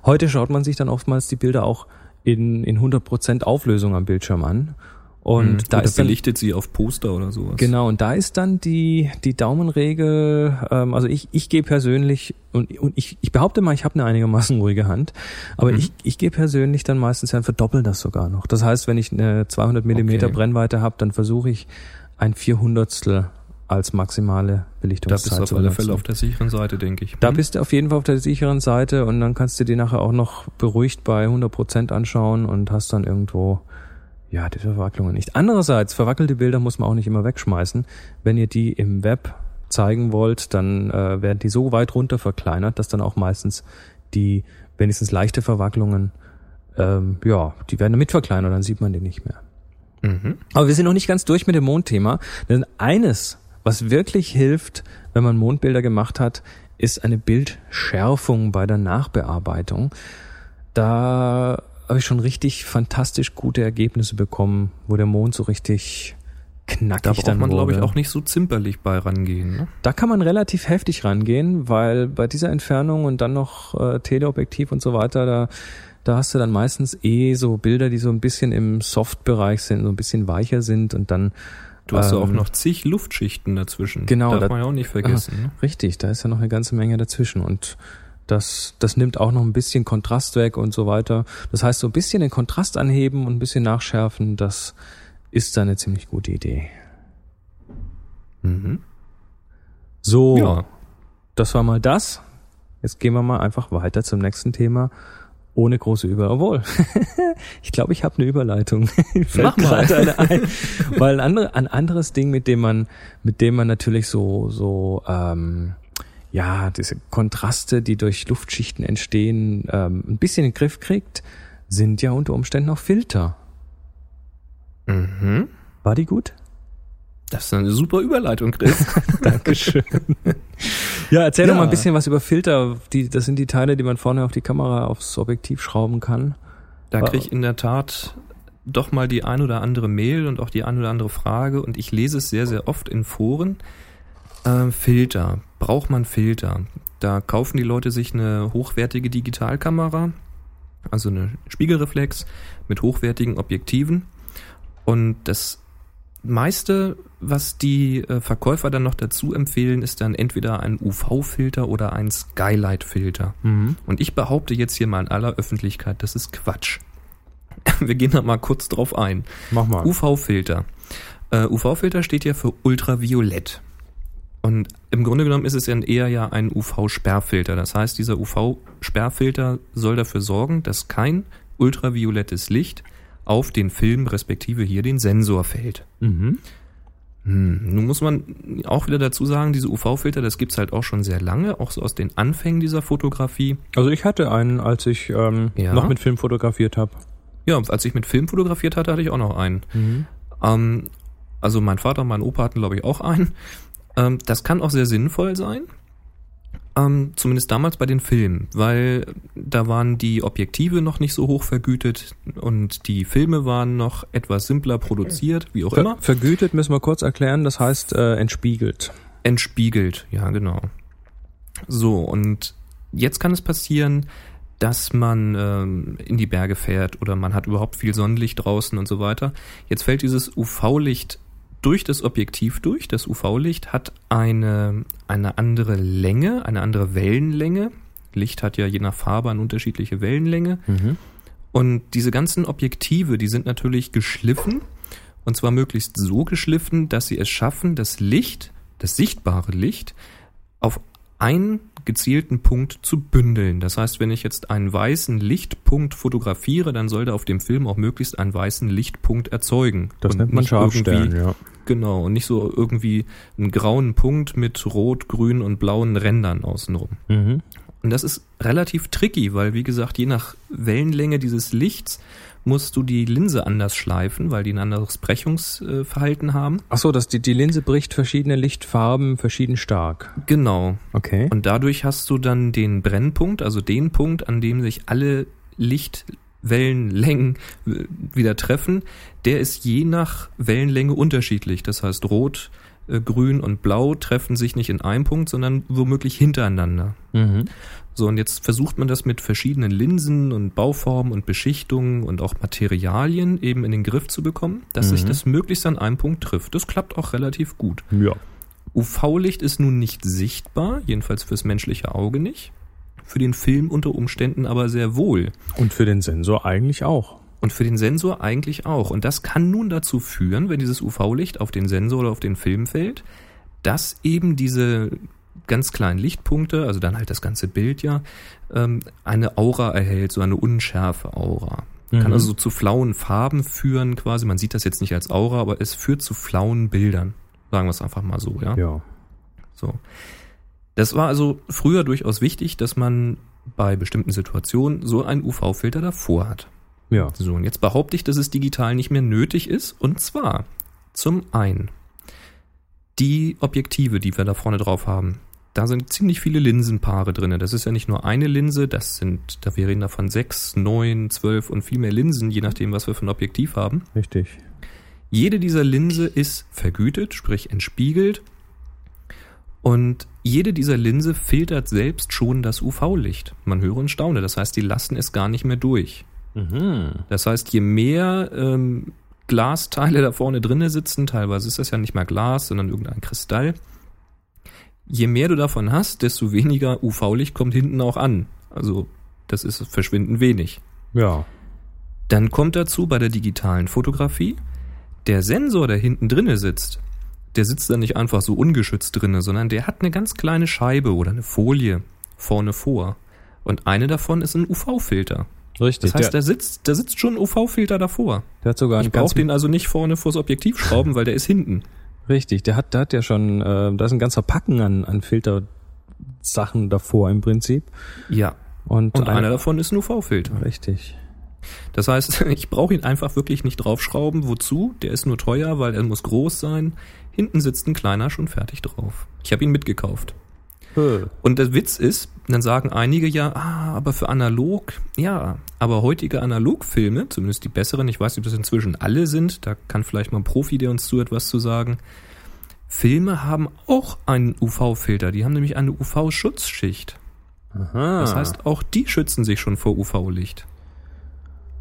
[SPEAKER 2] Heute schaut man sich dann oftmals die Bilder auch in, in 100% Auflösung am Bildschirm an. Und
[SPEAKER 3] Mhm.
[SPEAKER 2] da
[SPEAKER 3] Oder
[SPEAKER 2] ist dann,
[SPEAKER 3] belichtet sie auf Poster oder sowas.
[SPEAKER 2] Genau, und da ist dann die, die Daumenregel, ähm, also ich, ich gehe persönlich, und, und ich, ich behaupte mal, ich habe eine einigermaßen ruhige Hand, aber
[SPEAKER 3] Mhm.
[SPEAKER 2] ich, ich gehe persönlich dann meistens ja verdoppeln das sogar noch. Das heißt, wenn ich eine 200 Millimeter
[SPEAKER 3] Okay.
[SPEAKER 2] Brennweite habe, dann versuche ich ein Vierhundertstel als maximale
[SPEAKER 3] Da
[SPEAKER 2] Belichtungszeit
[SPEAKER 3] bist du auf alle. Fälle auf der sicheren Seite, denke ich.
[SPEAKER 2] Da
[SPEAKER 3] Mhm.
[SPEAKER 2] bist du auf jeden Fall auf der sicheren Seite und dann kannst du dir nachher auch noch beruhigt bei 100% anschauen und hast dann irgendwo, ja, die Verwacklungen nicht. Andererseits, verwackelte Bilder muss man auch nicht immer wegschmeißen. Wenn ihr die im Web zeigen wollt, dann äh, werden die so weit runter verkleinert, dass dann auch meistens die wenigstens leichte Verwacklungen, ähm, ja, die werden mit verkleinert, dann sieht man die nicht mehr.
[SPEAKER 3] Mhm.
[SPEAKER 2] Aber wir sind noch nicht ganz durch mit dem Mondthema, denn eines, was wirklich hilft, wenn man Mondbilder gemacht hat, ist eine Bildschärfung bei der Nachbearbeitung. Da habe ich schon richtig fantastisch gute Ergebnisse bekommen, wo der Mond so richtig knackig
[SPEAKER 3] Da braucht
[SPEAKER 2] dann
[SPEAKER 3] man, glaube ich, auch nicht so zimperlich bei rangehen. Ne?
[SPEAKER 2] Da kann man relativ heftig rangehen, weil bei dieser Entfernung und dann noch äh, Teleobjektiv und so weiter, da, da hast du dann meistens eh so Bilder, die so ein bisschen im Soft-Bereich sind, so ein bisschen weicher sind und dann
[SPEAKER 3] Du hast ja auch
[SPEAKER 2] Ähm,
[SPEAKER 3] noch zig Luftschichten dazwischen.
[SPEAKER 2] Genau,
[SPEAKER 3] Darf
[SPEAKER 2] da-
[SPEAKER 3] man ja auch nicht vergessen. Ne?
[SPEAKER 2] Richtig, da ist ja noch eine ganze Menge dazwischen und das, das nimmt auch noch ein bisschen Kontrast weg und so weiter. Das heißt, so ein bisschen den Kontrast anheben und ein bisschen nachschärfen, das ist dann eine ziemlich gute Idee.
[SPEAKER 3] Mhm.
[SPEAKER 2] So,
[SPEAKER 3] Ja.
[SPEAKER 2] das war mal das. Jetzt gehen wir mal einfach weiter zum nächsten Thema. Ohne große Über... Obwohl, ich glaube, ich habe eine Überleitung.
[SPEAKER 3] Mach mal.
[SPEAKER 2] eine ein. Weil ein, andere, ein anderes Ding, mit dem man, mit dem man natürlich so, so, ähm, ja, diese Kontraste, die durch Luftschichten entstehen, ähm, ein bisschen in den Griff kriegt, sind ja unter Umständen auch Filter.
[SPEAKER 3] Mhm.
[SPEAKER 2] War die gut?
[SPEAKER 3] Das ist eine super Überleitung, Chris.
[SPEAKER 2] Dankeschön. Ja, erzähl
[SPEAKER 3] Ja.
[SPEAKER 2] doch mal ein bisschen was über Filter. Die, das sind die Teile, die man vorne auf die Kamera, aufs Objektiv schrauben kann.
[SPEAKER 3] Da krieg ich in der Tat doch mal die ein oder andere Mail und auch die ein oder andere Frage und ich lese es sehr, sehr oft in Foren. Äh, Filter. Braucht man Filter? Da kaufen die Leute sich eine hochwertige Digitalkamera, also eine Spiegelreflex mit hochwertigen Objektiven. Und das meiste, was die äh, Verkäufer dann noch dazu empfehlen, ist dann entweder ein UV-Filter oder ein Skylight-Filter.
[SPEAKER 2] Mhm.
[SPEAKER 3] Und ich behaupte jetzt hier mal in aller Öffentlichkeit, das ist Quatsch. Wir gehen da mal kurz drauf ein.
[SPEAKER 2] Mach mal.
[SPEAKER 3] UV-Filter. Äh, UV-Filter steht ja für Ultraviolett. Und im Grunde genommen ist es ja eher ja ein UV-Sperrfilter. Das heißt, dieser UV-Sperrfilter soll dafür sorgen, dass kein ultraviolettes Licht auf den Film respektive hier den Sensor fällt.
[SPEAKER 2] Mhm.
[SPEAKER 3] Hm, nun muss man auch wieder dazu sagen, diese UV-Filter, das gibt's halt auch schon sehr lange, auch so aus den Anfängen dieser Fotografie.
[SPEAKER 2] Also ich hatte einen, als ich ähm,
[SPEAKER 3] Ja.
[SPEAKER 2] noch mit Film fotografiert habe.
[SPEAKER 3] Ja, als ich mit Film fotografiert hatte, hatte ich auch noch einen.
[SPEAKER 2] Mhm.
[SPEAKER 3] Ähm, also mein Vater und mein Opa hatten, glaube ich, auch einen. Ähm, das kann auch sehr sinnvoll sein. Ähm, zumindest damals bei den Filmen, weil da waren die Objektive noch nicht so hoch vergütet und die Filme waren noch etwas simpler produziert, wie auch
[SPEAKER 2] Ver
[SPEAKER 3] immer.
[SPEAKER 2] vergütet müssen wir kurz erklären, das heißt äh, entspiegelt.
[SPEAKER 3] Entspiegelt, ja, genau. So, und jetzt kann es passieren, dass man ähm, in die Berge fährt oder man hat überhaupt viel Sonnenlicht draußen und so weiter. Jetzt fällt dieses UV-Licht durch das Objektiv durch. Das UV-Licht hat eine, eine andere Länge, eine andere Wellenlänge. Licht hat ja je nach Farbe eine unterschiedliche Wellenlänge.
[SPEAKER 2] Mhm.
[SPEAKER 3] Und diese ganzen Objektive, die sind natürlich geschliffen. Und zwar möglichst so geschliffen, dass sie es schaffen, das Licht, das sichtbare Licht, auf einen gezielten Punkt zu bündeln. Das heißt, wenn ich jetzt einen weißen Lichtpunkt fotografiere, dann sollte auf dem Film auch möglichst einen weißen Lichtpunkt erzeugen.
[SPEAKER 2] Das
[SPEAKER 3] Und
[SPEAKER 2] nennt man Scharfstern, ja.
[SPEAKER 3] Genau, und nicht so irgendwie einen grauen Punkt mit rot, grün und blauen Rändern außenrum.
[SPEAKER 2] Mhm.
[SPEAKER 3] Und das ist relativ tricky, weil wie gesagt, je nach Wellenlänge dieses Lichts musst du die Linse anders schleifen, weil die ein anderes Brechungsverhalten haben.
[SPEAKER 2] Ach so, dass die, die Linse bricht verschiedene Lichtfarben verschieden stark.
[SPEAKER 3] Genau.
[SPEAKER 2] Okay.
[SPEAKER 3] Und dadurch hast du dann den Brennpunkt, also den Punkt, an dem sich alle Lichtwellenlängen äh, wieder treffen, der ist je nach Wellenlänge unterschiedlich. Das heißt, rot, grün und blau treffen sich nicht in einem Punkt, sondern womöglich hintereinander.
[SPEAKER 2] Mhm.
[SPEAKER 3] So, und jetzt versucht man das mit verschiedenen Linsen und Bauformen und Beschichtungen und auch Materialien eben in den Griff zu bekommen, dass sich
[SPEAKER 2] Mhm.
[SPEAKER 3] das möglichst an einem Punkt trifft. Das klappt auch relativ gut.
[SPEAKER 2] Ja.
[SPEAKER 3] UV-Licht ist nun nicht sichtbar, jedenfalls fürs menschliche Auge nicht. Für den Film unter Umständen aber sehr wohl.
[SPEAKER 2] Und für den Sensor eigentlich auch.
[SPEAKER 3] Und für den Sensor eigentlich auch. Und das kann nun dazu führen, wenn dieses UV-Licht auf den Sensor oder auf den Film fällt, dass eben diese ganz kleinen Lichtpunkte, also dann halt das ganze Bild ja, ähm, eine Aura erhält, so eine unschärfe Aura. Kann
[SPEAKER 2] Mhm.
[SPEAKER 3] also so zu flauen Farben führen quasi. Man sieht das jetzt nicht als Aura, aber es führt zu flauen Bildern. Sagen wir es einfach mal so, ja.
[SPEAKER 2] Ja.
[SPEAKER 3] So. Das war also früher durchaus wichtig, dass man bei bestimmten Situationen so einen UV-Filter davor hat.
[SPEAKER 2] Ja.
[SPEAKER 3] So, und jetzt behaupte ich, dass es digital nicht mehr nötig ist. Und zwar zum einen die Objektive, die wir da vorne drauf haben. Da sind ziemlich viele Linsenpaare drinne. Das ist ja nicht nur eine Linse, das sind, da wir reden da von sechs, neun, zwölf und viel mehr Linsen, je nachdem, was wir für ein Objektiv haben.
[SPEAKER 2] Richtig.
[SPEAKER 3] Jede dieser Linse ist vergütet, sprich entspiegelt. Und jede dieser Linse filtert selbst schon das UV-Licht. Man höre und staune. Das heißt, die lassen es gar nicht mehr durch.
[SPEAKER 2] Mhm.
[SPEAKER 3] Das heißt, je mehr ähm, Glasteile da vorne drinne sitzen, teilweise ist das ja nicht mal Glas, sondern irgendein Kristall, je mehr du davon hast, desto weniger UV-Licht kommt hinten auch an. Also das ist verschwindend wenig.
[SPEAKER 2] Ja.
[SPEAKER 3] Dann kommt dazu bei der digitalen Fotografie, der Sensor, der hinten drinne sitzt, der sitzt da nicht einfach so ungeschützt drinne, sondern der hat eine ganz kleine Scheibe oder eine Folie vorne vor. Und eine davon ist ein UV-Filter.
[SPEAKER 2] Richtig.
[SPEAKER 3] Das heißt,
[SPEAKER 2] der,
[SPEAKER 3] da sitzt, da sitzt schon ein UV-Filter davor.
[SPEAKER 2] der hat sogar
[SPEAKER 3] Ich
[SPEAKER 2] einen ganz
[SPEAKER 3] brauche den also nicht vorne vors Objektiv schrauben, weil der ist hinten.
[SPEAKER 2] Richtig, der hat, der hat ja schon, äh, da ist ein ganzer Packen an, an Filtersachen davor im Prinzip.
[SPEAKER 3] Ja.
[SPEAKER 2] Und,
[SPEAKER 3] Und
[SPEAKER 2] ein-
[SPEAKER 3] einer davon ist ein UV-Filter.
[SPEAKER 2] Richtig.
[SPEAKER 3] Das heißt, ich brauche ihn einfach wirklich nicht draufschrauben. Wozu? Der ist nur teuer, weil er muss groß sein. Hinten sitzt ein kleiner schon fertig drauf. Ich habe ihn mitgekauft.
[SPEAKER 2] Äh.
[SPEAKER 3] Und der Witz ist, dann sagen einige ja, ah, aber für analog, ja, aber heutige Analogfilme, zumindest die besseren, ich weiß nicht, ob das inzwischen alle sind, da kann vielleicht mal ein Profi, der uns zuhört, was zu sagen. Filme haben auch einen UV-Filter, die haben nämlich eine UV-Schutzschicht.
[SPEAKER 2] Aha.
[SPEAKER 3] Das heißt, auch die schützen sich schon vor UV-Licht.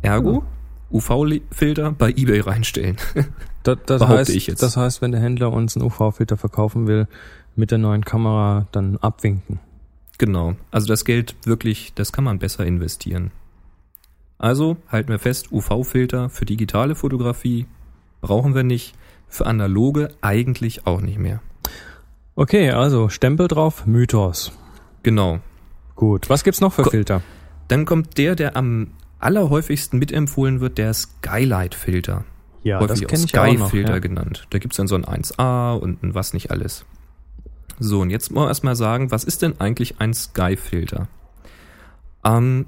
[SPEAKER 3] Ergo, UV-Filter bei eBay reinstellen.
[SPEAKER 2] das, das, heißt,
[SPEAKER 3] ich jetzt.
[SPEAKER 2] das heißt, wenn der Händler uns einen UV-Filter verkaufen will, mit der neuen Kamera dann abwinken.
[SPEAKER 3] Genau. Also das Geld wirklich, das kann man besser investieren. Also halten wir fest, UV-Filter für digitale Fotografie brauchen wir nicht, für analoge eigentlich auch nicht mehr.
[SPEAKER 2] Okay, also Stempel drauf, Mythos.
[SPEAKER 3] Genau.
[SPEAKER 2] Gut. Was gibt's noch für
[SPEAKER 3] Ko-
[SPEAKER 2] Filter?
[SPEAKER 3] Dann kommt der, der am allerhäufigsten mitempfohlen wird, der Skylight-Filter.
[SPEAKER 2] Ja,
[SPEAKER 3] häufig auch
[SPEAKER 2] kenn ich auch noch,
[SPEAKER 3] Sky-Filter
[SPEAKER 2] ja.
[SPEAKER 3] genannt. Da gibt's dann so ein 1A und ein was nicht alles. So, und jetzt mal erstmal sagen, was ist denn eigentlich ein Sky-Filter? Ähm,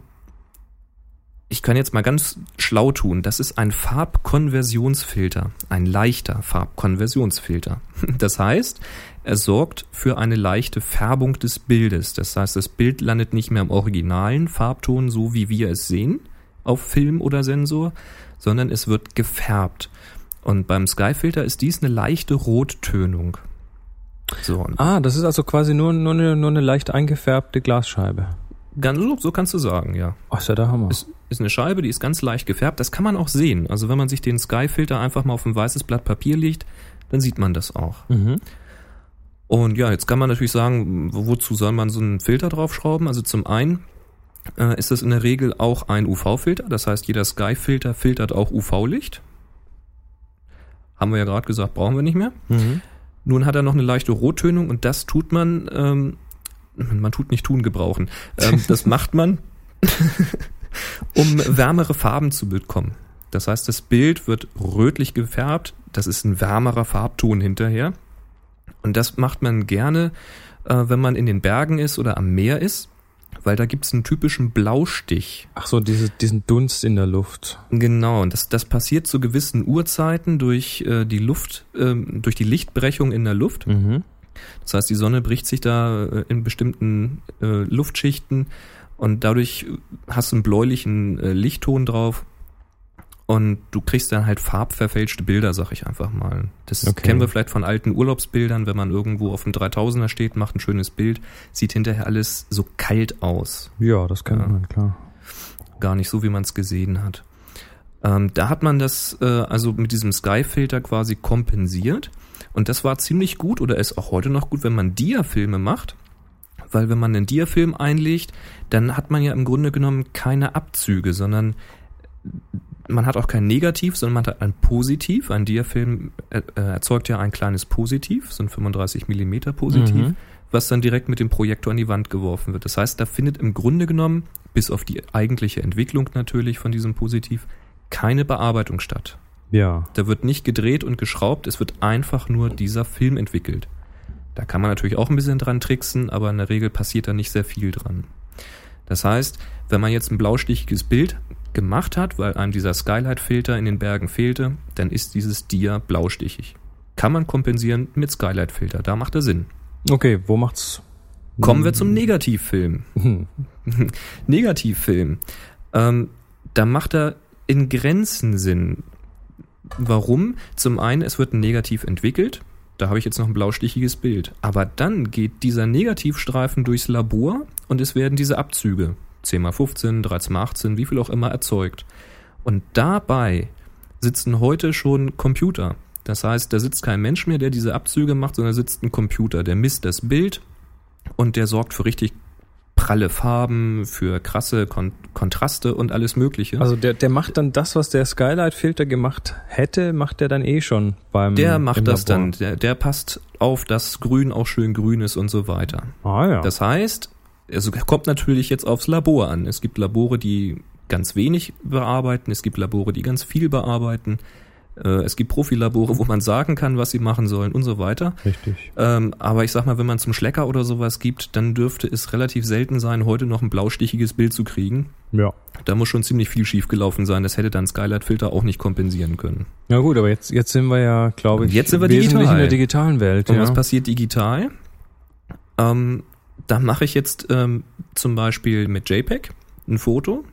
[SPEAKER 3] ich kann jetzt mal ganz schlau tun. Das ist ein Farbkonversionsfilter, ein leichter Farbkonversionsfilter. Das heißt, er sorgt für eine leichte Färbung des Bildes. Das heißt, das Bild landet nicht mehr im originalen Farbton, so wie wir es sehen auf Film oder Sensor, sondern es wird gefärbt. Und beim Skyfilter ist dies eine leichte Rottönung. So,
[SPEAKER 2] Ah, das ist also quasi nur, nur, eine, nur eine leicht eingefärbte Glasscheibe.
[SPEAKER 3] ganz, so, so kannst du sagen, ja.
[SPEAKER 2] Ach, ist ja der Hammer.
[SPEAKER 3] Es ist eine Scheibe, die ist ganz leicht gefärbt. Das kann man auch sehen. Also wenn man sich den Skyfilter einfach mal auf ein weißes Blatt Papier legt, dann sieht man das auch.
[SPEAKER 2] Mhm.
[SPEAKER 3] Und ja, jetzt kann man natürlich sagen, wo- wozu soll man so einen Filter draufschrauben? Also zum einen äh, ist das in der Regel auch ein UV-Filter. Das heißt, jeder Sky-Filter filtert auch UV-Licht. Haben wir ja gerade gesagt, brauchen wir nicht mehr.
[SPEAKER 2] Mhm.
[SPEAKER 3] Nun hat er noch eine leichte Rottönung und das tut man, ähm, man tut nicht tun gebrauchen. Ähm, das macht man, um wärmere Farben zu bekommen. Das heißt, das Bild wird rötlich gefärbt, das ist ein wärmerer Farbton hinterher. Und das macht man gerne, äh, wenn man in den Bergen ist oder am Meer ist, weil da gibt's einen typischen Blaustich.
[SPEAKER 2] Ach so, diese, diesen Dunst in der Luft.
[SPEAKER 3] Genau, und das, das passiert zu gewissen Uhrzeiten durch äh, die Luft, ähm, durch die Lichtbrechung in der Luft.
[SPEAKER 2] Mhm.
[SPEAKER 3] Das heißt, die Sonne bricht sich da äh, in bestimmten äh, Luftschichten und dadurch hast du einen bläulichen äh, Lichtton drauf und du kriegst dann halt farbverfälschte Bilder, sag ich einfach mal. Das
[SPEAKER 2] Okay.
[SPEAKER 3] kennen wir vielleicht von alten Urlaubsbildern, wenn man irgendwo auf dem 3000er steht, macht ein schönes Bild, sieht hinterher alles so kalt aus
[SPEAKER 2] Ja, das kennt
[SPEAKER 3] Ja.
[SPEAKER 2] man, klar.
[SPEAKER 3] gar nicht so, wie man es gesehen hat. Ähm, da hat man das äh, also mit diesem Sky-Filter quasi kompensiert. Und das war ziemlich gut oder ist auch heute noch gut, wenn man Dia-Filme macht. Weil wenn man einen Dia-Film einlegt, dann hat man ja im Grunde genommen keine Abzüge, sondern man hat auch kein Negativ, sondern man hat ein Positiv. Ein Dia-Film äh, äh, erzeugt ja ein kleines Positiv, so ein 35 Millimeter Positiv
[SPEAKER 2] Mhm.
[SPEAKER 3] was dann direkt mit dem Projektor an die Wand geworfen wird. Das heißt, da findet im Grunde genommen, bis auf die eigentliche Entwicklung natürlich von diesem Positiv, keine Bearbeitung statt.
[SPEAKER 2] Ja.
[SPEAKER 3] Da wird nicht gedreht und geschraubt, es wird einfach nur dieser Film entwickelt. Da kann man natürlich auch ein bisschen dran tricksen, aber in der Regel passiert da nicht sehr viel dran. Das heißt, wenn man jetzt ein blaustichiges Bild gemacht hat, weil einem dieser Skylight-Filter in den Bergen fehlte, dann ist dieses Dia blaustichig. Kann man kompensieren mit Skylight-Filter, da macht er Sinn.
[SPEAKER 2] Okay, wo macht's?
[SPEAKER 3] Kommen wir zum Negativfilm.
[SPEAKER 2] Hm.
[SPEAKER 3] Negativfilm. Ähm, da macht er in Grenzen Sinn. Warum? Zum einen, es wird ein Negativ entwickelt. Da habe ich jetzt noch ein blaustichiges Bild. Aber dann geht dieser Negativstreifen durchs Labor und es werden diese Abzüge 10x15, 13x18, wie viel auch immer erzeugt. Und dabei sitzen heute schon Computer. Das heißt, da sitzt kein Mensch mehr, der diese Abzüge macht, sondern da sitzt ein Computer, der misst das Bild und der sorgt für richtig pralle Farben, für krasse Kon Kontraste und alles Mögliche.
[SPEAKER 2] Also der, der macht dann das, was der Skylight-Filter gemacht hätte, macht der dann eh schon beim
[SPEAKER 3] der macht das
[SPEAKER 2] Labor.
[SPEAKER 3] dann, der, der passt auf, dass Grün auch schön grün ist und so weiter.
[SPEAKER 2] Ah ja.
[SPEAKER 3] Das heißt, also kommt natürlich jetzt aufs Labor an. Es gibt Labore, die ganz wenig bearbeiten, es gibt Labore, die ganz viel bearbeiten. Äh, Es gibt Profilabore, wo man sagen kann, was sie machen sollen und so weiter.
[SPEAKER 2] Richtig.
[SPEAKER 3] Ähm, aber ich sag mal, wenn man zum Schlecker oder sowas gibt, dann dürfte es relativ selten sein, heute noch ein blaustichiges Bild zu kriegen.
[SPEAKER 2] Ja.
[SPEAKER 3] Da muss schon ziemlich viel schiefgelaufen sein. Das hätte dann Skylight-Filter auch nicht kompensieren können.
[SPEAKER 2] Ja gut, aber jetzt, jetzt sind wir ja, glaube ich,
[SPEAKER 3] Jetzt sind wir digital.
[SPEAKER 2] in der digitalen Welt.
[SPEAKER 3] Und
[SPEAKER 2] ja.
[SPEAKER 3] was passiert digital? Ähm, da mache ich jetzt ähm, zum Beispiel mit JPEG ein Foto,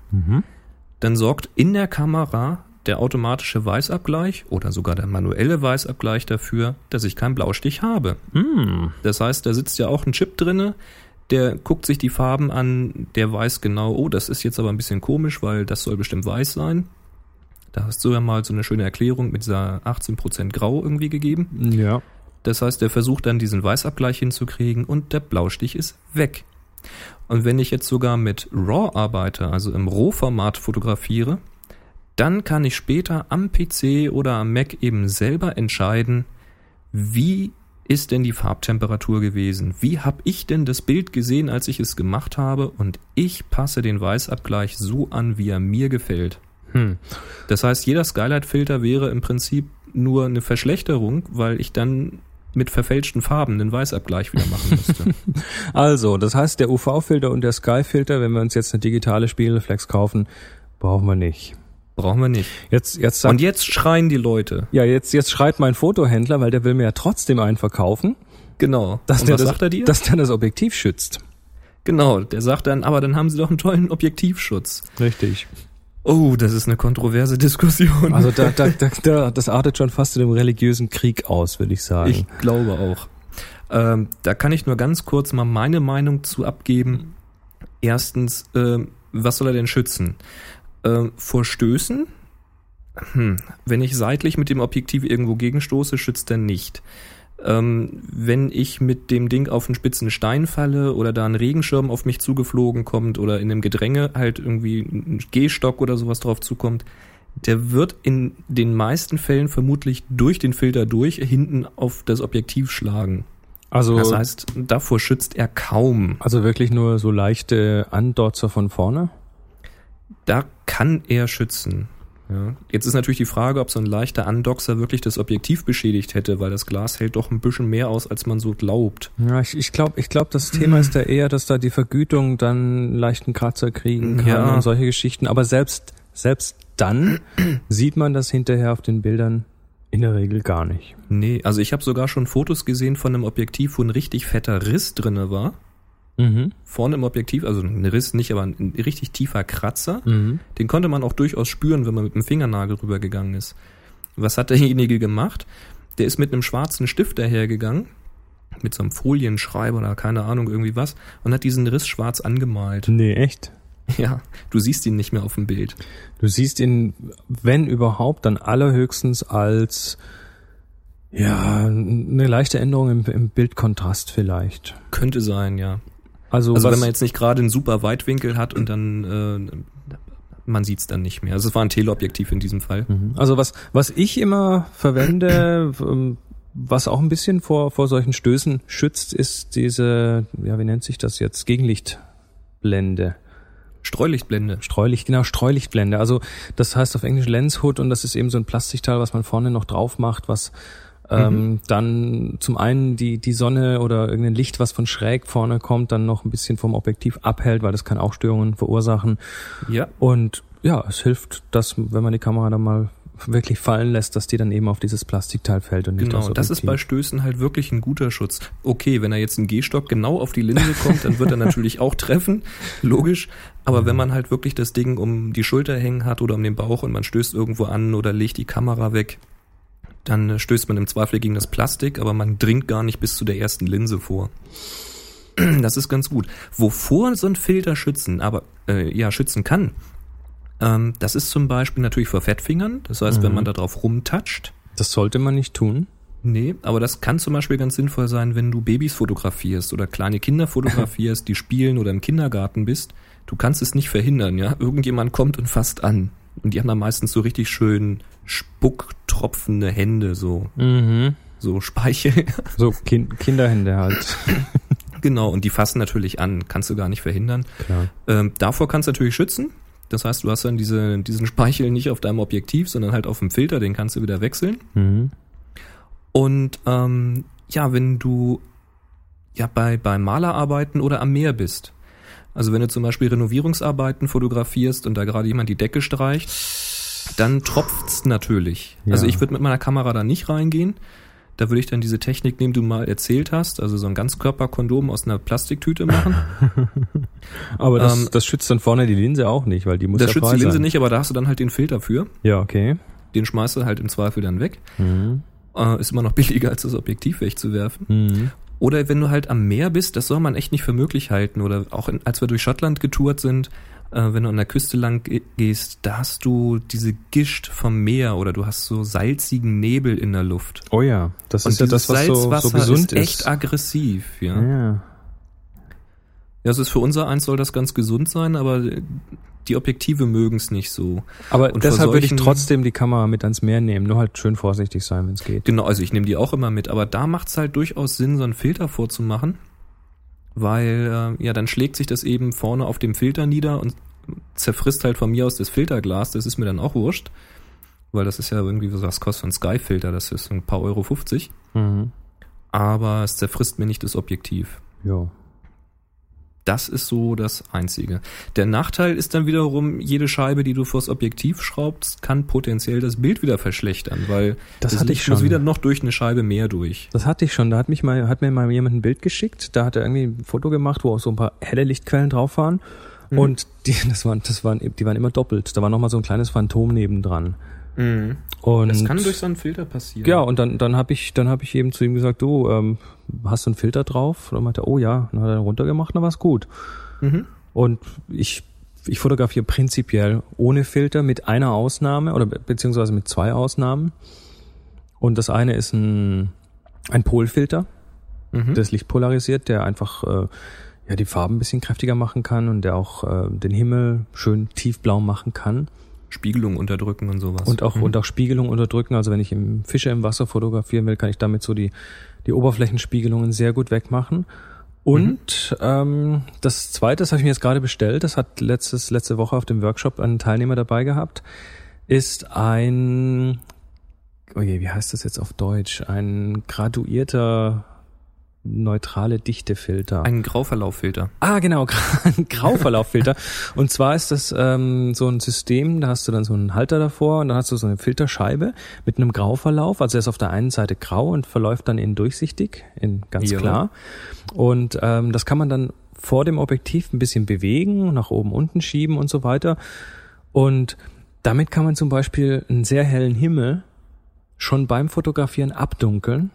[SPEAKER 3] dann sorgt in der Kamera der automatische Weißabgleich oder sogar der manuelle Weißabgleich dafür, dass ich keinen Blaustich habe.
[SPEAKER 2] Hm.
[SPEAKER 3] Das heißt, da sitzt ja auch ein Chip drinne, der guckt sich die Farben an, der weiß genau, oh, das ist jetzt aber ein bisschen komisch, weil das soll bestimmt weiß sein. Da hast du ja mal so eine schöne Erklärung mit dieser 18% Grau irgendwie gegeben.
[SPEAKER 2] Ja.
[SPEAKER 3] Das heißt, der versucht dann diesen Weißabgleich hinzukriegen und der Blaustich ist weg. Und wenn ich jetzt sogar mit RAW arbeite, also im Rohformat fotografiere, dann kann ich später am PC oder am Mac eben selber entscheiden, wie ist denn die Farbtemperatur gewesen? Wie habe ich denn das Bild gesehen, als ich es gemacht habe? Und ich passe den Weißabgleich so an, wie er mir gefällt.
[SPEAKER 2] Hm.
[SPEAKER 3] Das heißt, jeder Skylight-Filter wäre im Prinzip nur eine Verschlechterung, weil ich dann mit verfälschten Farben den Weißabgleich wieder machen müsste.
[SPEAKER 2] Also, das heißt, der UV-Filter und der Sky-Filter, wenn wir uns jetzt eine digitale Spiegelreflex kaufen, brauchen wir nicht.
[SPEAKER 3] Brauchen wir nicht.
[SPEAKER 2] Jetzt, jetzt sagt,
[SPEAKER 3] Und jetzt schreien die Leute.
[SPEAKER 2] ja, jetzt, jetzt schreit mein Fotohändler, weil der will mir ja trotzdem einen verkaufen,
[SPEAKER 3] Genau.
[SPEAKER 2] dass
[SPEAKER 3] Und
[SPEAKER 2] der
[SPEAKER 3] was
[SPEAKER 2] das,
[SPEAKER 3] sagt er dir?
[SPEAKER 2] dass der das Objektiv schützt.
[SPEAKER 3] genau, der sagt dann, aber dann haben sie doch einen tollen Objektivschutz.
[SPEAKER 2] Richtig.
[SPEAKER 3] Oh, das ist eine kontroverse Diskussion.
[SPEAKER 2] Also da, da, da, da, das artet schon fast in einem religiösen Krieg aus, würde ich sagen.
[SPEAKER 3] Ich glaube auch. Ähm, da kann ich nur ganz kurz mal meine Meinung zu abgeben. Erstens, ähm, was soll er denn schützen? Ähm, vor Stößen? Hm, wenn ich seitlich mit dem Objektiv irgendwo gegenstoße, schützt er nicht. Ähm, wenn ich mit dem Ding auf einen spitzen Stein falle oder da ein Regenschirm auf mich zugeflogen kommt oder in einem Gedränge halt irgendwie ein Gehstock oder sowas drauf zukommt, der wird in den meisten Fällen vermutlich durch den Filter durch hinten auf das Objektiv schlagen.
[SPEAKER 2] also,
[SPEAKER 3] Das heißt, davor schützt er kaum.
[SPEAKER 2] also wirklich nur so leichte Andotzer von vorne?
[SPEAKER 3] Da kann er schützen. Ja. Jetzt ist natürlich die Frage, ob so ein leichter Andoxer wirklich das Objektiv beschädigt hätte, weil das Glas hält doch ein bisschen mehr aus, als man so glaubt.
[SPEAKER 2] Ja, ich, ich glaube, ich glaub, das Thema ist da eher, dass da die Vergütung dann leichten Kratzer kriegen kann
[SPEAKER 3] Ja.
[SPEAKER 2] und solche Geschichten. Aber selbst, selbst dann sieht man das hinterher auf den Bildern in der Regel gar nicht.
[SPEAKER 3] Nee, also ich habe sogar schon Fotos gesehen von einem Objektiv, wo ein richtig fetter Riss drinne war.
[SPEAKER 2] Mhm.
[SPEAKER 3] Vorne im Objektiv, also ein Riss nicht, aber ein richtig tiefer Kratzer.
[SPEAKER 2] Mhm.
[SPEAKER 3] Den konnte man auch durchaus spüren, wenn man mit dem Fingernagel rübergegangen ist. Was hat derjenige gemacht? Der ist mit einem schwarzen Stift dahergegangen, mit so einem Folienschreiber oder keine Ahnung, irgendwie was, und hat diesen Riss schwarz angemalt.
[SPEAKER 2] Nee, echt.
[SPEAKER 3] Ja, du siehst ihn nicht mehr auf dem Bild.
[SPEAKER 2] Du siehst ihn, wenn überhaupt, dann allerhöchstens als ja, eine leichte Änderung im, im Bildkontrast vielleicht.
[SPEAKER 3] Könnte sein, ja.
[SPEAKER 2] Also,
[SPEAKER 3] Also wenn man jetzt nicht gerade einen super Weitwinkel hat und dann äh, man sieht's dann nicht mehr. Also es war ein Teleobjektiv in diesem Fall.
[SPEAKER 2] Mhm. Also was, was ich immer verwende, ähm, was auch ein bisschen vor, vor solchen Stößen schützt, ist diese, ja, wie nennt sich das jetzt? Gegenlichtblende.
[SPEAKER 3] Streulichtblende.
[SPEAKER 2] Streulicht, genau, Streulichtblende. Also das heißt auf Englisch Lens Hood und das ist eben so ein Plastikteil, was man vorne noch drauf macht, was ähm, dann zum einen die, die Sonne oder irgendein Licht, was von schräg vorne kommt, dann noch ein bisschen vom Objektiv abhält, weil das kann auch Störungen verursachen.
[SPEAKER 3] Ja.
[SPEAKER 2] Und ja, es hilft, dass, wenn man die Kamera dann mal wirklich fallen lässt, dass die dann eben auf dieses Plastikteil fällt und nicht
[SPEAKER 3] Genau, das ist bei. Stößen halt wirklich ein guter Schutz. Okay, wenn er jetzt einen Gehstock genau auf die Linse kommt, dann wird er natürlich auch treffen, logisch. Aber wenn man halt wirklich das Ding um die Schulter hängen hat oder um den Bauch und man stößt irgendwo an oder legt die Kamera weg, dann stößt man im Zweifel gegen das Plastik, aber man dringt gar nicht bis zu der ersten Linse vor. Das ist ganz gut. Wovor so ein Filter schützen, aber äh, ja schützen kann, ähm, das ist zum Beispiel natürlich vor Fettfingern. Das heißt, wenn
[SPEAKER 2] Mhm.
[SPEAKER 3] man da drauf rumtatscht,
[SPEAKER 2] Das sollte man nicht tun.
[SPEAKER 3] Nee, aber das kann zum Beispiel ganz sinnvoll sein, wenn du Babys fotografierst oder kleine Kinder fotografierst, die spielen oder im Kindergarten bist. Du kannst es nicht verhindern, ja. Irgendjemand kommt und fasst an. Und die haben dann meistens so richtig schön spucktropfende Hände, so,
[SPEAKER 2] Mhm.
[SPEAKER 3] so Speichel.
[SPEAKER 2] So kind, Kinderhände halt.
[SPEAKER 3] genau, und die fassen natürlich an. Kannst du gar nicht verhindern.
[SPEAKER 2] Klar.
[SPEAKER 3] Ähm, davor kannst du natürlich schützen. Das heißt, du hast dann diese, diesen Speichel nicht auf deinem Objektiv, sondern halt auf dem Filter, den kannst du wieder wechseln.
[SPEAKER 2] Mhm.
[SPEAKER 3] Und ähm, ja, wenn du ja bei, bei Malerarbeiten oder am Meer bist, also wenn du zum Beispiel Renovierungsarbeiten fotografierst und da gerade jemand die Decke streicht, dann tropft's natürlich.
[SPEAKER 2] Ja.
[SPEAKER 3] Also ich würde mit meiner Kamera da nicht reingehen. Da würde ich dann diese Technik nehmen, die du mal erzählt hast, also so ein Ganzkörperkondom aus einer Plastiktüte machen.
[SPEAKER 2] Aber das,
[SPEAKER 3] Ähm,
[SPEAKER 2] das schützt dann vorne die Linse auch nicht, weil die muss
[SPEAKER 3] das
[SPEAKER 2] ja
[SPEAKER 3] schützt die Linse
[SPEAKER 2] sein.
[SPEAKER 3] nicht, aber da hast du dann halt den Filter für.
[SPEAKER 2] Ja, okay.
[SPEAKER 3] Den schmeißt du halt im Zweifel dann weg.
[SPEAKER 2] Mhm.
[SPEAKER 3] Äh, ist immer noch billiger, als das Objektiv wegzuwerfen.
[SPEAKER 2] Mhm.
[SPEAKER 3] Oder wenn du halt am Meer bist, das soll man echt nicht für möglich halten. Oder auch in, als wir durch Schottland getourt sind, äh, wenn du an der Küste lang ge- gehst, da hast du diese Gischt vom Meer oder du hast so salzigen Nebel in der Luft.
[SPEAKER 2] Oh ja, das
[SPEAKER 3] Und
[SPEAKER 2] ist ja das, was so,
[SPEAKER 3] Salzwasser
[SPEAKER 2] so gesund
[SPEAKER 3] ist echt aggressiv. Ja.
[SPEAKER 2] Ja.
[SPEAKER 3] es ist für unser eins soll das ganz gesund sein, aber die Objektive mögen es nicht so.
[SPEAKER 2] Aber
[SPEAKER 3] Und
[SPEAKER 2] deshalb würde ich trotzdem die Kamera mit ans Meer nehmen. Nur halt schön vorsichtig sein, wenn es geht.
[SPEAKER 3] Genau, also ich nehme die auch immer mit, aber da macht es halt durchaus Sinn, so einen Filter vorzumachen, weil äh, ja dann schlägt sich das eben vorne auf dem Filter nieder und zerfrisst halt von mir aus das Filterglas, das ist mir dann auch wurscht, weil das ist ja irgendwie, was kostet so ein Sky-Filter, das ist ein paar Euro 50,
[SPEAKER 2] Mhm.
[SPEAKER 3] aber es zerfrisst mir nicht das Objektiv.
[SPEAKER 2] Ja.
[SPEAKER 3] Das ist so das Einzige. Der Nachteil ist dann wiederum, jede Scheibe, die du vors Objektiv schraubst, kann potenziell das Bild wieder verschlechtern, weil
[SPEAKER 2] Das hatte ich
[SPEAKER 3] Licht muss
[SPEAKER 2] schon.
[SPEAKER 3] wieder noch durch eine Scheibe mehr durch.
[SPEAKER 2] Das hatte ich schon. Da hat mich mal, hat mir mal jemand ein Bild geschickt. Da hat er irgendwie ein Foto gemacht, wo auch so ein paar helle Lichtquellen drauf waren.
[SPEAKER 3] Mhm.
[SPEAKER 2] Und die, das waren, das waren, die waren immer doppelt. Da war nochmal so ein kleines Phantom nebendran. Und
[SPEAKER 3] Das kann durch so einen Filter passieren.
[SPEAKER 2] ja, und dann, dann habe ich, dann habe ich eben zu ihm gesagt, du, ähm, hast du einen Filter drauf? Und dann meinte er, oh ja, dann hat er runtergemacht, dann war's gut.
[SPEAKER 3] Mhm.
[SPEAKER 2] Und ich, ich fotografiere prinzipiell ohne Filter mit einer Ausnahme oder be- beziehungsweise mit zwei Ausnahmen. Und das eine ist ein, ein Polfilter,
[SPEAKER 3] Mhm.
[SPEAKER 2] der das Licht polarisiert, der einfach äh, ja die Farben ein bisschen kräftiger machen kann und der auch äh, den Himmel schön tiefblau machen kann
[SPEAKER 3] Spiegelung unterdrücken und sowas.
[SPEAKER 2] und auch
[SPEAKER 3] Mhm.
[SPEAKER 2] und auch Spiegelung unterdrücken. Also wenn ich im Fische im Wasser fotografieren will, kann ich damit so die die Oberflächenspiegelungen sehr gut wegmachen. Und ähm, das Zweite, das habe ich mir jetzt gerade bestellt, das hat letztes letzte Woche auf dem Workshop einen Teilnehmer dabei gehabt, ist ein oh je, wie heißt das jetzt auf Deutsch? Ein graduierter neutrale Dichtefilter.
[SPEAKER 3] Ein Grauverlauffilter.
[SPEAKER 2] Ah, genau, ein Grauverlauffilter. Und zwar ist das ähm, so ein System, da hast du dann so einen Halter davor und dann hast du so eine Filterscheibe mit einem Grauverlauf. Also er ist auf der einen Seite grau und verläuft dann in durchsichtig, in ganz
[SPEAKER 3] Ja.
[SPEAKER 2] klar. Und ähm, das kann man dann vor dem Objektiv ein bisschen bewegen, nach oben, unten schieben und so weiter. Und damit kann man zum Beispiel einen sehr hellen Himmel schon beim Fotografieren abdunkeln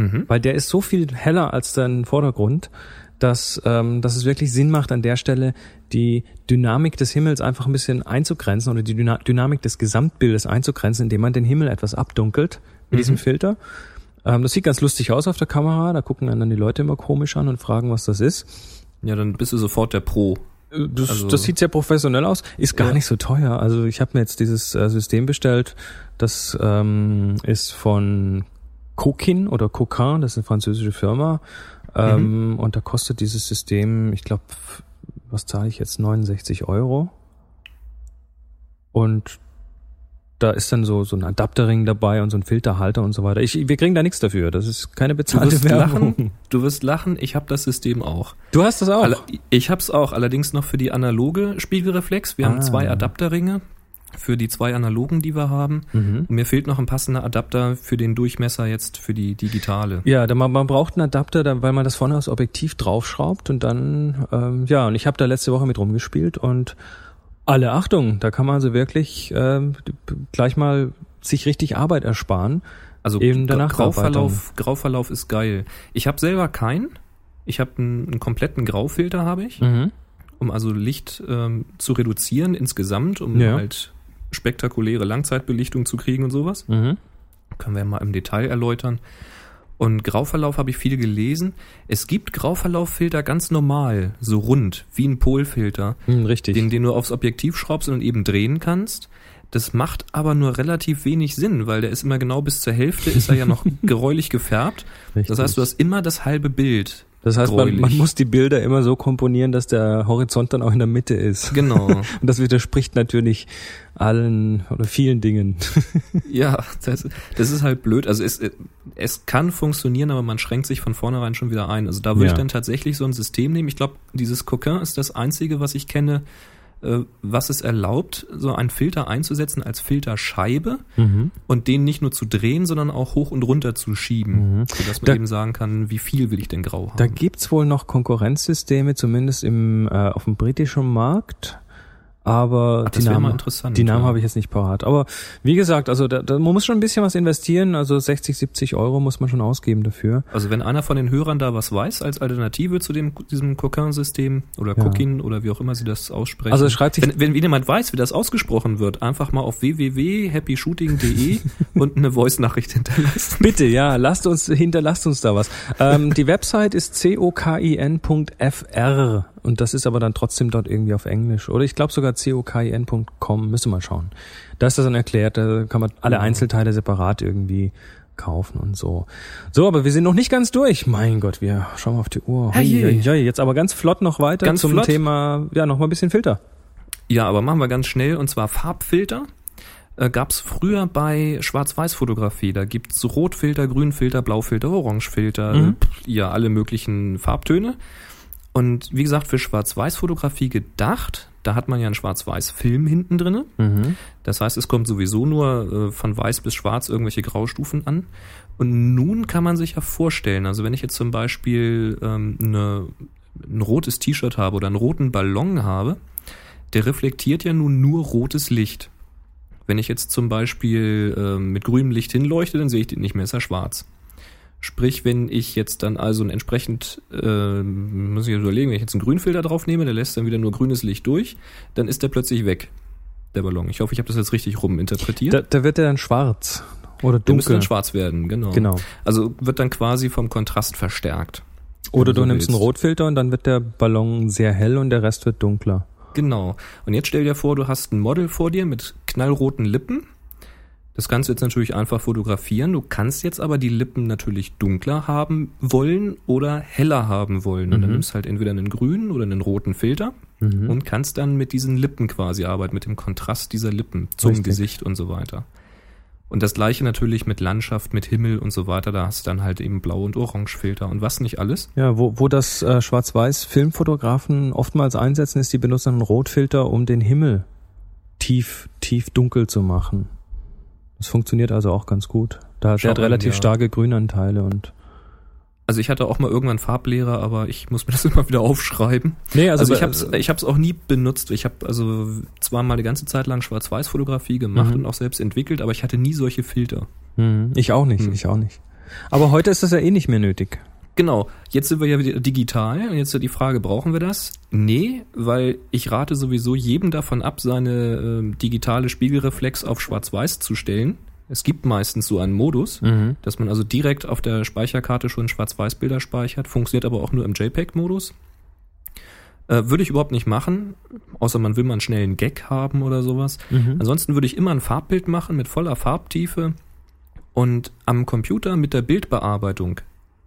[SPEAKER 3] Mhm.
[SPEAKER 2] weil der ist so viel heller als dein Vordergrund, dass, ähm, dass es wirklich Sinn macht, an der Stelle die Dynamik des Himmels einfach ein bisschen einzugrenzen oder die Dyna Dynamik des Gesamtbildes einzugrenzen, indem man den Himmel etwas abdunkelt mit diesem Filter. Ähm, das sieht ganz lustig aus auf der Kamera, da gucken dann die Leute immer komisch an und fragen, was das ist.
[SPEAKER 3] Ja, dann bist du sofort der Pro.
[SPEAKER 2] Äh, Das,
[SPEAKER 3] Also-
[SPEAKER 2] das sieht sehr professionell aus, ist gar
[SPEAKER 3] Ja.
[SPEAKER 2] nicht so teuer. Also ich habe mir jetzt dieses äh, System bestellt, das ähm, ist von Coquin oder Coquin, das ist eine französische Firma. Ähm, Und da kostet dieses System, ich glaube, was zahle ich jetzt? 69 Euro. Und da ist dann so, so ein Adapterring dabei und so ein Filterhalter und so weiter. Ich, wir kriegen da nichts dafür. Das ist keine
[SPEAKER 3] Du
[SPEAKER 2] bezahlte
[SPEAKER 3] wirst
[SPEAKER 2] Werbung.
[SPEAKER 3] lachen. Du wirst lachen. Ich habe das System auch.
[SPEAKER 2] Du hast das auch.
[SPEAKER 3] Ich habe es auch, allerdings noch für die analoge Spiegelreflex. Wir
[SPEAKER 2] Ah.
[SPEAKER 3] haben zwei Adapterringe für die zwei analogen, die wir haben.
[SPEAKER 2] Mhm.
[SPEAKER 3] Und mir fehlt noch ein passender Adapter für den Durchmesser jetzt für die digitale.
[SPEAKER 2] Ja, man, man braucht einen Adapter, da, weil man das vorne aufs Objektiv draufschraubt und dann, ähm, ja, und ich habe da letzte Woche mit rumgespielt und alle Achtung, da kann man also wirklich ähm, gleich mal sich richtig Arbeit ersparen.
[SPEAKER 3] Also
[SPEAKER 2] Eben Nachbearbeitung.
[SPEAKER 3] Grauverlauf, Grauverlauf ist geil. Ich habe selber keinen. Ich habe einen, einen kompletten Graufilter habe ich,
[SPEAKER 2] Mhm.
[SPEAKER 3] um also Licht ähm, zu reduzieren insgesamt, um
[SPEAKER 2] Ja.
[SPEAKER 3] halt spektakuläre Langzeitbelichtung zu kriegen und sowas.
[SPEAKER 2] Mhm.
[SPEAKER 3] Können wir mal im Detail erläutern. Und Grauverlauf habe ich viel gelesen. Es gibt Grauverlauffilter ganz normal, so rund, wie ein Polfilter,
[SPEAKER 2] Mhm, richtig.
[SPEAKER 3] den, den du aufs Objektiv schraubst und eben drehen kannst. Das macht aber nur relativ wenig Sinn, weil der ist immer genau bis zur Hälfte, ist er ja noch geräulich gefärbt.
[SPEAKER 2] richtig.
[SPEAKER 3] Das heißt, du hast immer das halbe Bild.
[SPEAKER 2] Das heißt man, man muss die Bilder immer so komponieren, dass der Horizont dann auch in der Mitte ist.
[SPEAKER 3] Genau.
[SPEAKER 2] Und das widerspricht natürlich allen oder vielen Dingen.
[SPEAKER 3] ja, das, das ist halt blöd. Also es, es kann funktionieren, aber man schränkt sich von vornherein schon wieder ein. Also da würde
[SPEAKER 2] Ja.
[SPEAKER 3] ich dann tatsächlich so ein System nehmen. Ich glaube, dieses Coquin ist das einzige, was ich kenne, was es erlaubt, so einen Filter einzusetzen als Filterscheibe
[SPEAKER 2] Mhm.
[SPEAKER 3] und den nicht nur zu drehen, sondern auch hoch und runter zu schieben,
[SPEAKER 2] Mhm.
[SPEAKER 3] sodass man
[SPEAKER 2] Da-
[SPEAKER 3] eben sagen kann, wie viel will ich denn grau haben.
[SPEAKER 2] Da gibt's wohl noch Konkurrenzsysteme, zumindest im, äh, auf dem britischen Markt. Aber
[SPEAKER 3] Ach,
[SPEAKER 2] die Namen,
[SPEAKER 3] interessant,
[SPEAKER 2] die Namen
[SPEAKER 3] ja.
[SPEAKER 2] habe ich jetzt nicht parat. Aber wie gesagt, also da, da, man muss schon ein bisschen was investieren. Also 60, 70 Euro muss man schon ausgeben dafür.
[SPEAKER 3] Also wenn einer von den Hörern da was weiß als Alternative zu dem diesem Coquin-System oder
[SPEAKER 2] Ja.
[SPEAKER 3] Oder wie auch immer sie das aussprechen.
[SPEAKER 2] Also schreibt sich-
[SPEAKER 3] wenn, wenn jemand weiß, wie das ausgesprochen wird, einfach mal auf www.happyshooting.de und eine Voice-Nachricht hinterlassen.
[SPEAKER 2] Bitte, ja, lasst uns, hinterlasst uns da was. Ähm, die Website ist cokin.fr und das ist aber dann trotzdem dort irgendwie auf Englisch. Oder ich glaube sogar cokin.com, müsste mal schauen. Da ist das dann erklärt, da kann man alle
[SPEAKER 3] Genau.
[SPEAKER 2] Einzelteile separat irgendwie kaufen und so. So, aber wir sind noch nicht ganz durch. Mein Gott, wir schauen mal auf die Uhr. Hoi, hoi. Jetzt aber ganz flott noch weiter
[SPEAKER 3] Ganz
[SPEAKER 2] zum
[SPEAKER 3] flott?
[SPEAKER 2] Thema, ja, noch mal ein bisschen Filter.
[SPEAKER 3] Ja, aber machen wir ganz schnell und zwar Farbfilter. Äh, Gab es früher bei Schwarz-Weiß-Fotografie. Da gibt's Rotfilter, Grünfilter, Blaufilter, Orangefilter,
[SPEAKER 2] Mhm.
[SPEAKER 3] ja, alle möglichen Farbtöne. Und wie gesagt, für Schwarz-Weiß-Fotografie gedacht, da hat man ja einen Schwarz-Weiß-Film hinten drinne.
[SPEAKER 2] Mhm.
[SPEAKER 3] Das heißt, es kommt sowieso nur äh, von weiß bis schwarz irgendwelche Graustufen an. Und nun kann man sich ja vorstellen, also wenn ich jetzt zum Beispiel ähm, eine, ein rotes T-Shirt habe oder einen roten Ballon habe, der reflektiert ja nun nur rotes Licht. Wenn ich jetzt zum Beispiel ähm, mit grünem Licht hinleuchte, dann sehe ich den nicht mehr, ist er schwarz. Sprich, wenn ich jetzt dann also ein entsprechend, äh, muss ich jetzt überlegen, wenn ich jetzt einen Grünfilter drauf nehme, der lässt dann wieder nur grünes Licht durch, dann ist der plötzlich weg, der Ballon. Ich hoffe, ich habe das jetzt richtig rum interpretiert.
[SPEAKER 2] Da, da wird er dann schwarz oder
[SPEAKER 3] der müsste
[SPEAKER 2] dunkel.
[SPEAKER 3] dann schwarz werden, genau.
[SPEAKER 2] Genau.
[SPEAKER 3] Also wird dann quasi vom Kontrast verstärkt.
[SPEAKER 2] Oder du
[SPEAKER 3] so
[SPEAKER 2] nimmst einen
[SPEAKER 3] willst.
[SPEAKER 2] Rotfilter und dann wird der Ballon sehr hell und der Rest wird dunkler.
[SPEAKER 3] Genau. Und jetzt stell dir vor, du hast ein Model vor dir mit knallroten Lippen. Das kannst du jetzt natürlich einfach fotografieren. Du kannst jetzt aber die Lippen natürlich dunkler haben wollen oder heller haben wollen. Und dann
[SPEAKER 2] Mhm.
[SPEAKER 3] nimmst halt entweder einen grünen oder einen roten Filter
[SPEAKER 2] Mhm.
[SPEAKER 3] und kannst dann mit diesen Lippen quasi arbeiten, mit dem Kontrast dieser Lippen zum
[SPEAKER 2] Richtig.
[SPEAKER 3] Gesicht und so weiter. Und das gleiche natürlich mit Landschaft, mit Himmel und so weiter. Da hast du dann halt eben Blau- und Orangefilter und was nicht alles.
[SPEAKER 2] Ja, wo, wo das äh, Schwarz-Weiß-Filmfotografen oftmals einsetzen, ist, die benutzen einen Rotfilter, um den Himmel tief, tief dunkel zu machen. Das funktioniert also auch ganz gut. Da der hat relativ
[SPEAKER 3] ja.
[SPEAKER 2] starke Grünanteile und.
[SPEAKER 3] Also ich hatte auch mal irgendwann Farblehrer, aber ich muss mir das immer wieder aufschreiben.
[SPEAKER 2] Nee,
[SPEAKER 3] Also, ich
[SPEAKER 2] bei-
[SPEAKER 3] habe ich hab's auch nie benutzt. Ich habe also zwar mal die ganze Zeit lang Schwarz-Weiß-Fotografie gemacht
[SPEAKER 2] Mhm.
[SPEAKER 3] und auch selbst entwickelt, aber ich hatte nie solche Filter.
[SPEAKER 2] Hm, ich auch nicht,
[SPEAKER 3] Hm.
[SPEAKER 2] ich auch nicht. Aber heute ist das ja eh nicht mehr nötig.
[SPEAKER 3] Genau, jetzt sind wir ja wieder digital und jetzt die Frage, brauchen wir das? Nee, weil ich rate sowieso jedem davon ab, seine ähm, digitale Spiegelreflex auf Schwarz-Weiß zu stellen. Es gibt meistens so einen Modus,
[SPEAKER 2] Mhm.
[SPEAKER 3] dass man also direkt auf der Speicherkarte schon Schwarz-Weiß-Bilder speichert, funktioniert aber auch nur im JPEG-Modus. Äh, würde ich überhaupt nicht machen, außer man will mal einen schnellen Gag haben oder sowas.
[SPEAKER 2] Mhm.
[SPEAKER 3] Ansonsten würde ich immer ein Farbbild machen mit voller Farbtiefe und am Computer mit der Bildbearbeitung,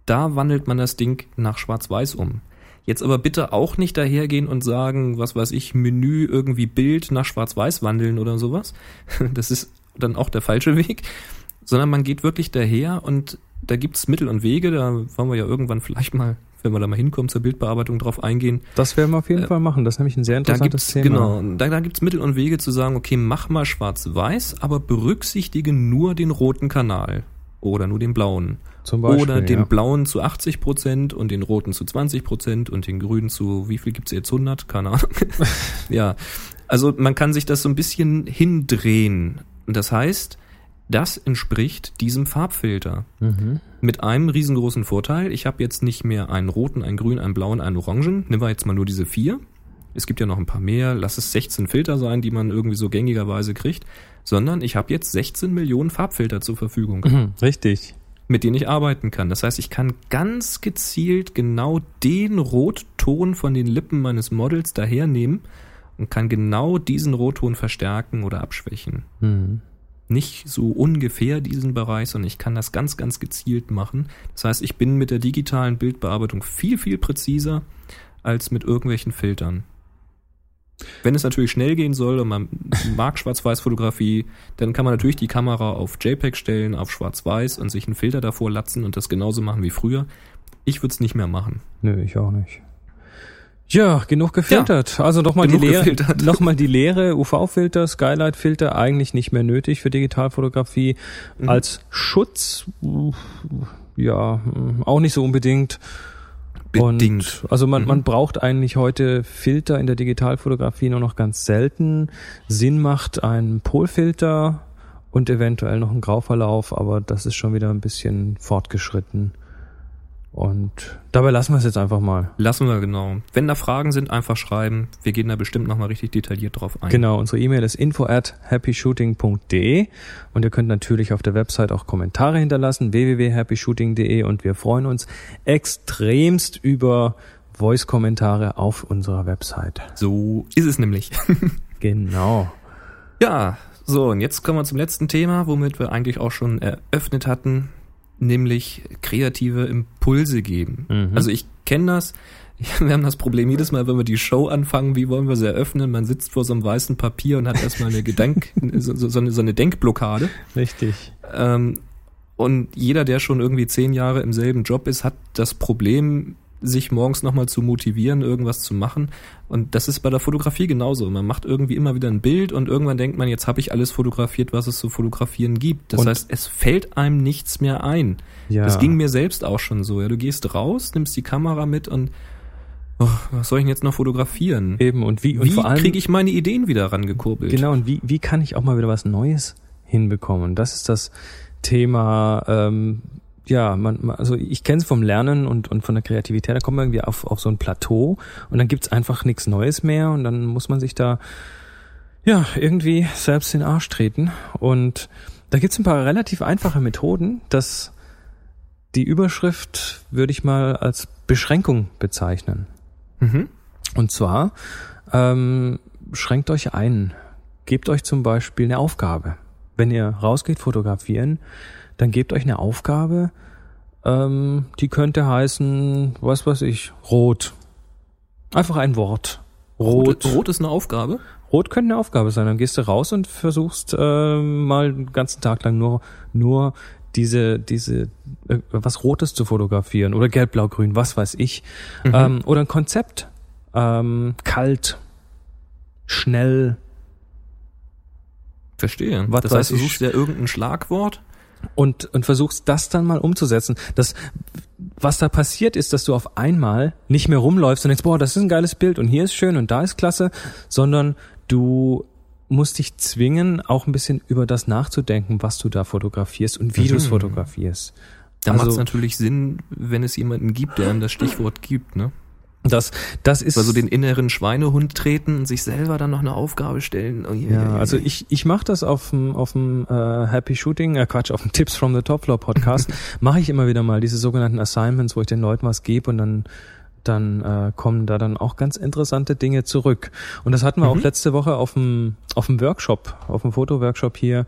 [SPEAKER 3] da wandelt man das Ding nach Schwarz-Weiß um. Jetzt aber bitte auch nicht dahergehen und sagen, was weiß ich, Menü irgendwie Bild nach Schwarz-Weiß wandeln oder sowas. Das ist dann auch der falsche Weg, sondern man geht wirklich daher und da gibt's Mittel und Wege, da wollen wir ja irgendwann vielleicht mal, wenn wir da mal hinkommen, zur Bildbearbeitung drauf eingehen.
[SPEAKER 2] Das werden wir auf jeden
[SPEAKER 3] Äh,
[SPEAKER 2] Fall machen. Das ist nämlich ein sehr interessantes Thema.
[SPEAKER 3] genau, da, da gibt's Mittel und Wege zu sagen, okay, mach mal schwarz-weiß, aber berücksichtige nur den roten Kanal oder nur den blauen.
[SPEAKER 2] Beispiel.
[SPEAKER 3] oder den
[SPEAKER 2] ja.
[SPEAKER 3] blauen zu 80 Prozent und den roten zu 20 Prozent und den grünen zu, wie viel gibt's jetzt, 100? Keine Ahnung. ja, also man kann sich das so ein bisschen hindrehen. Und das heißt, das entspricht diesem Farbfilter.
[SPEAKER 2] Mhm.
[SPEAKER 3] Mit einem riesengroßen Vorteil. Ich habe jetzt nicht mehr einen roten, einen grünen, einen blauen, einen orangen. Nehmen wir jetzt mal nur diese vier. Es gibt ja noch ein paar mehr. Lass es 16 Filter sein, die man irgendwie so gängigerweise kriegt. Sondern ich habe jetzt 16 Millionen Farbfilter zur Verfügung
[SPEAKER 2] Mhm. Richtig.
[SPEAKER 3] Mit denen ich arbeiten kann. Das heißt, ich kann ganz gezielt genau den Rotton von den Lippen meines Models dahernehmen und kann genau diesen Rotton verstärken oder abschwächen.
[SPEAKER 2] Mhm.
[SPEAKER 3] Nicht so ungefähr diesen Bereich, sondern ich kann das ganz, ganz gezielt machen. Das heißt, ich bin mit der digitalen Bildbearbeitung viel, viel präziser als mit irgendwelchen Filtern. Wenn es natürlich schnell gehen soll und man mag Schwarz-Weiß-Fotografie, dann kann man natürlich die Kamera auf JPEG stellen, auf Schwarz-Weiß und sich einen Filter davor latzen und das genauso machen wie früher. Ich würde es nicht mehr machen.
[SPEAKER 2] Nö, ich auch nicht. Ja, genug gefiltert. also nochmal die Lehre,
[SPEAKER 3] gefiltert.
[SPEAKER 2] nochmal die Lehre, UV-Filter, Skylight-Filter eigentlich nicht mehr nötig für Digitalfotografie.
[SPEAKER 3] Mhm.
[SPEAKER 2] Als Schutz, ja, auch nicht so unbedingt.
[SPEAKER 3] Bedingt.
[SPEAKER 2] Und, also man,
[SPEAKER 3] Mhm.
[SPEAKER 2] man braucht eigentlich heute Filter in der Digitalfotografie nur noch ganz selten. Sinn macht ein Polfilter und eventuell noch ein Grauverlauf, aber das ist schon wieder ein bisschen fortgeschritten. Und dabei lassen wir es jetzt einfach mal.
[SPEAKER 3] Lassen wir genau. Wenn da Fragen sind, einfach schreiben. Wir gehen da bestimmt nochmal richtig detailliert drauf ein.
[SPEAKER 2] Genau, unsere E-Mail ist info at happyshooting.de und ihr könnt natürlich auf der Website auch Kommentare hinterlassen, www.happyshooting.de und wir freuen uns extremst über Voice-Kommentare auf unserer Website.
[SPEAKER 3] So ist es nämlich.
[SPEAKER 2] Genau.
[SPEAKER 3] Ja, so, und jetzt kommen wir zum letzten Thema, womit wir eigentlich auch schon eröffnet hatten, nämlich kreative Impulse geben.
[SPEAKER 2] Mhm.
[SPEAKER 3] Also ich kenne das. Wir haben das Problem jedes Mal, wenn wir die Show anfangen, wie wollen wir sie eröffnen? Man sitzt vor so einem weißen Papier und hat erstmal eine Gedank, so, so, eine, so eine Denkblockade.
[SPEAKER 2] Richtig.
[SPEAKER 3] Ähm, und jeder, der schon irgendwie zehn Jahre im selben Job ist, hat das Problem, sich morgens nochmal zu motivieren, irgendwas zu machen. Und das ist bei der Fotografie genauso. Man macht irgendwie immer wieder ein Bild und irgendwann denkt man, jetzt habe ich alles fotografiert, was es zu fotografieren gibt. Das
[SPEAKER 2] Und-
[SPEAKER 3] heißt, es fällt einem nichts mehr ein.
[SPEAKER 2] Ja.
[SPEAKER 3] Das ging mir selbst auch schon so. Ja, du gehst raus, nimmst die Kamera mit und oh, was soll ich denn jetzt noch fotografieren?
[SPEAKER 2] Eben und wie, und
[SPEAKER 3] Wie kriege ich meine Ideen wieder rangekurbelt?
[SPEAKER 2] Genau, und wie, wie kann ich auch mal wieder was Neues hinbekommen? Das ist das Thema, ähm, ja, man, also ich kenne es vom Lernen und, und von der Kreativität, da kommt man irgendwie auf, auf so ein Plateau und dann gibt's einfach nichts Neues mehr und dann muss man sich da ja irgendwie selbst in den Arsch treten. Und da gibt's ein paar relativ einfache Methoden, das die Überschrift würde ich mal als Beschränkung bezeichnen.
[SPEAKER 3] Mhm.
[SPEAKER 2] Und zwar ähm, schränkt euch ein. Gebt euch zum Beispiel eine Aufgabe. Wenn ihr rausgeht fotografieren, dann gebt euch eine Aufgabe, ähm, die könnte heißen, was weiß ich, rot. Einfach ein Wort. Rot.
[SPEAKER 3] Rot, Rot ist eine Aufgabe.
[SPEAKER 2] Rot könnte eine Aufgabe sein. Dann gehst du raus und versuchst ähm, mal den ganzen Tag lang nur, nur diese, diese, äh, was Rotes zu fotografieren oder gelb, blau, grün, was weiß ich. Ähm, oder ein Konzept. Ähm, kalt, schnell
[SPEAKER 3] Verstehe.
[SPEAKER 2] Was
[SPEAKER 3] das heißt, du suchst ja irgendein Schlagwort.
[SPEAKER 2] Und, und versuchst das dann mal umzusetzen. Das, was da passiert ist, dass du auf einmal nicht mehr rumläufst und denkst, boah, das ist ein geiles Bild und hier ist schön und da ist klasse, sondern du musst dich zwingen, auch ein bisschen über das nachzudenken, was du da fotografierst und wie du es
[SPEAKER 3] Mhm.
[SPEAKER 2] fotografierst.
[SPEAKER 3] Da
[SPEAKER 2] Also-
[SPEAKER 3] macht es natürlich Sinn, wenn es jemanden gibt, der einem das Stichwort gibt, ne?
[SPEAKER 2] Das, das ist
[SPEAKER 3] Also den inneren Schweinehund treten und sich selber dann noch eine Aufgabe stellen. Oh, je,
[SPEAKER 2] Ja,
[SPEAKER 3] je.
[SPEAKER 2] also ich, ich mache das auf dem auf dem äh, Happy Shooting, äh Quatsch, auf dem Tips from the Top Floor Podcast, mache ich immer wieder mal diese sogenannten Assignments, wo ich den Leuten was gebe und dann dann äh, kommen da dann auch ganz interessante Dinge zurück. Und das hatten wir auch
[SPEAKER 3] Mhm.
[SPEAKER 2] letzte Woche auf dem auf dem Workshop, auf dem Fotoworkshop hier,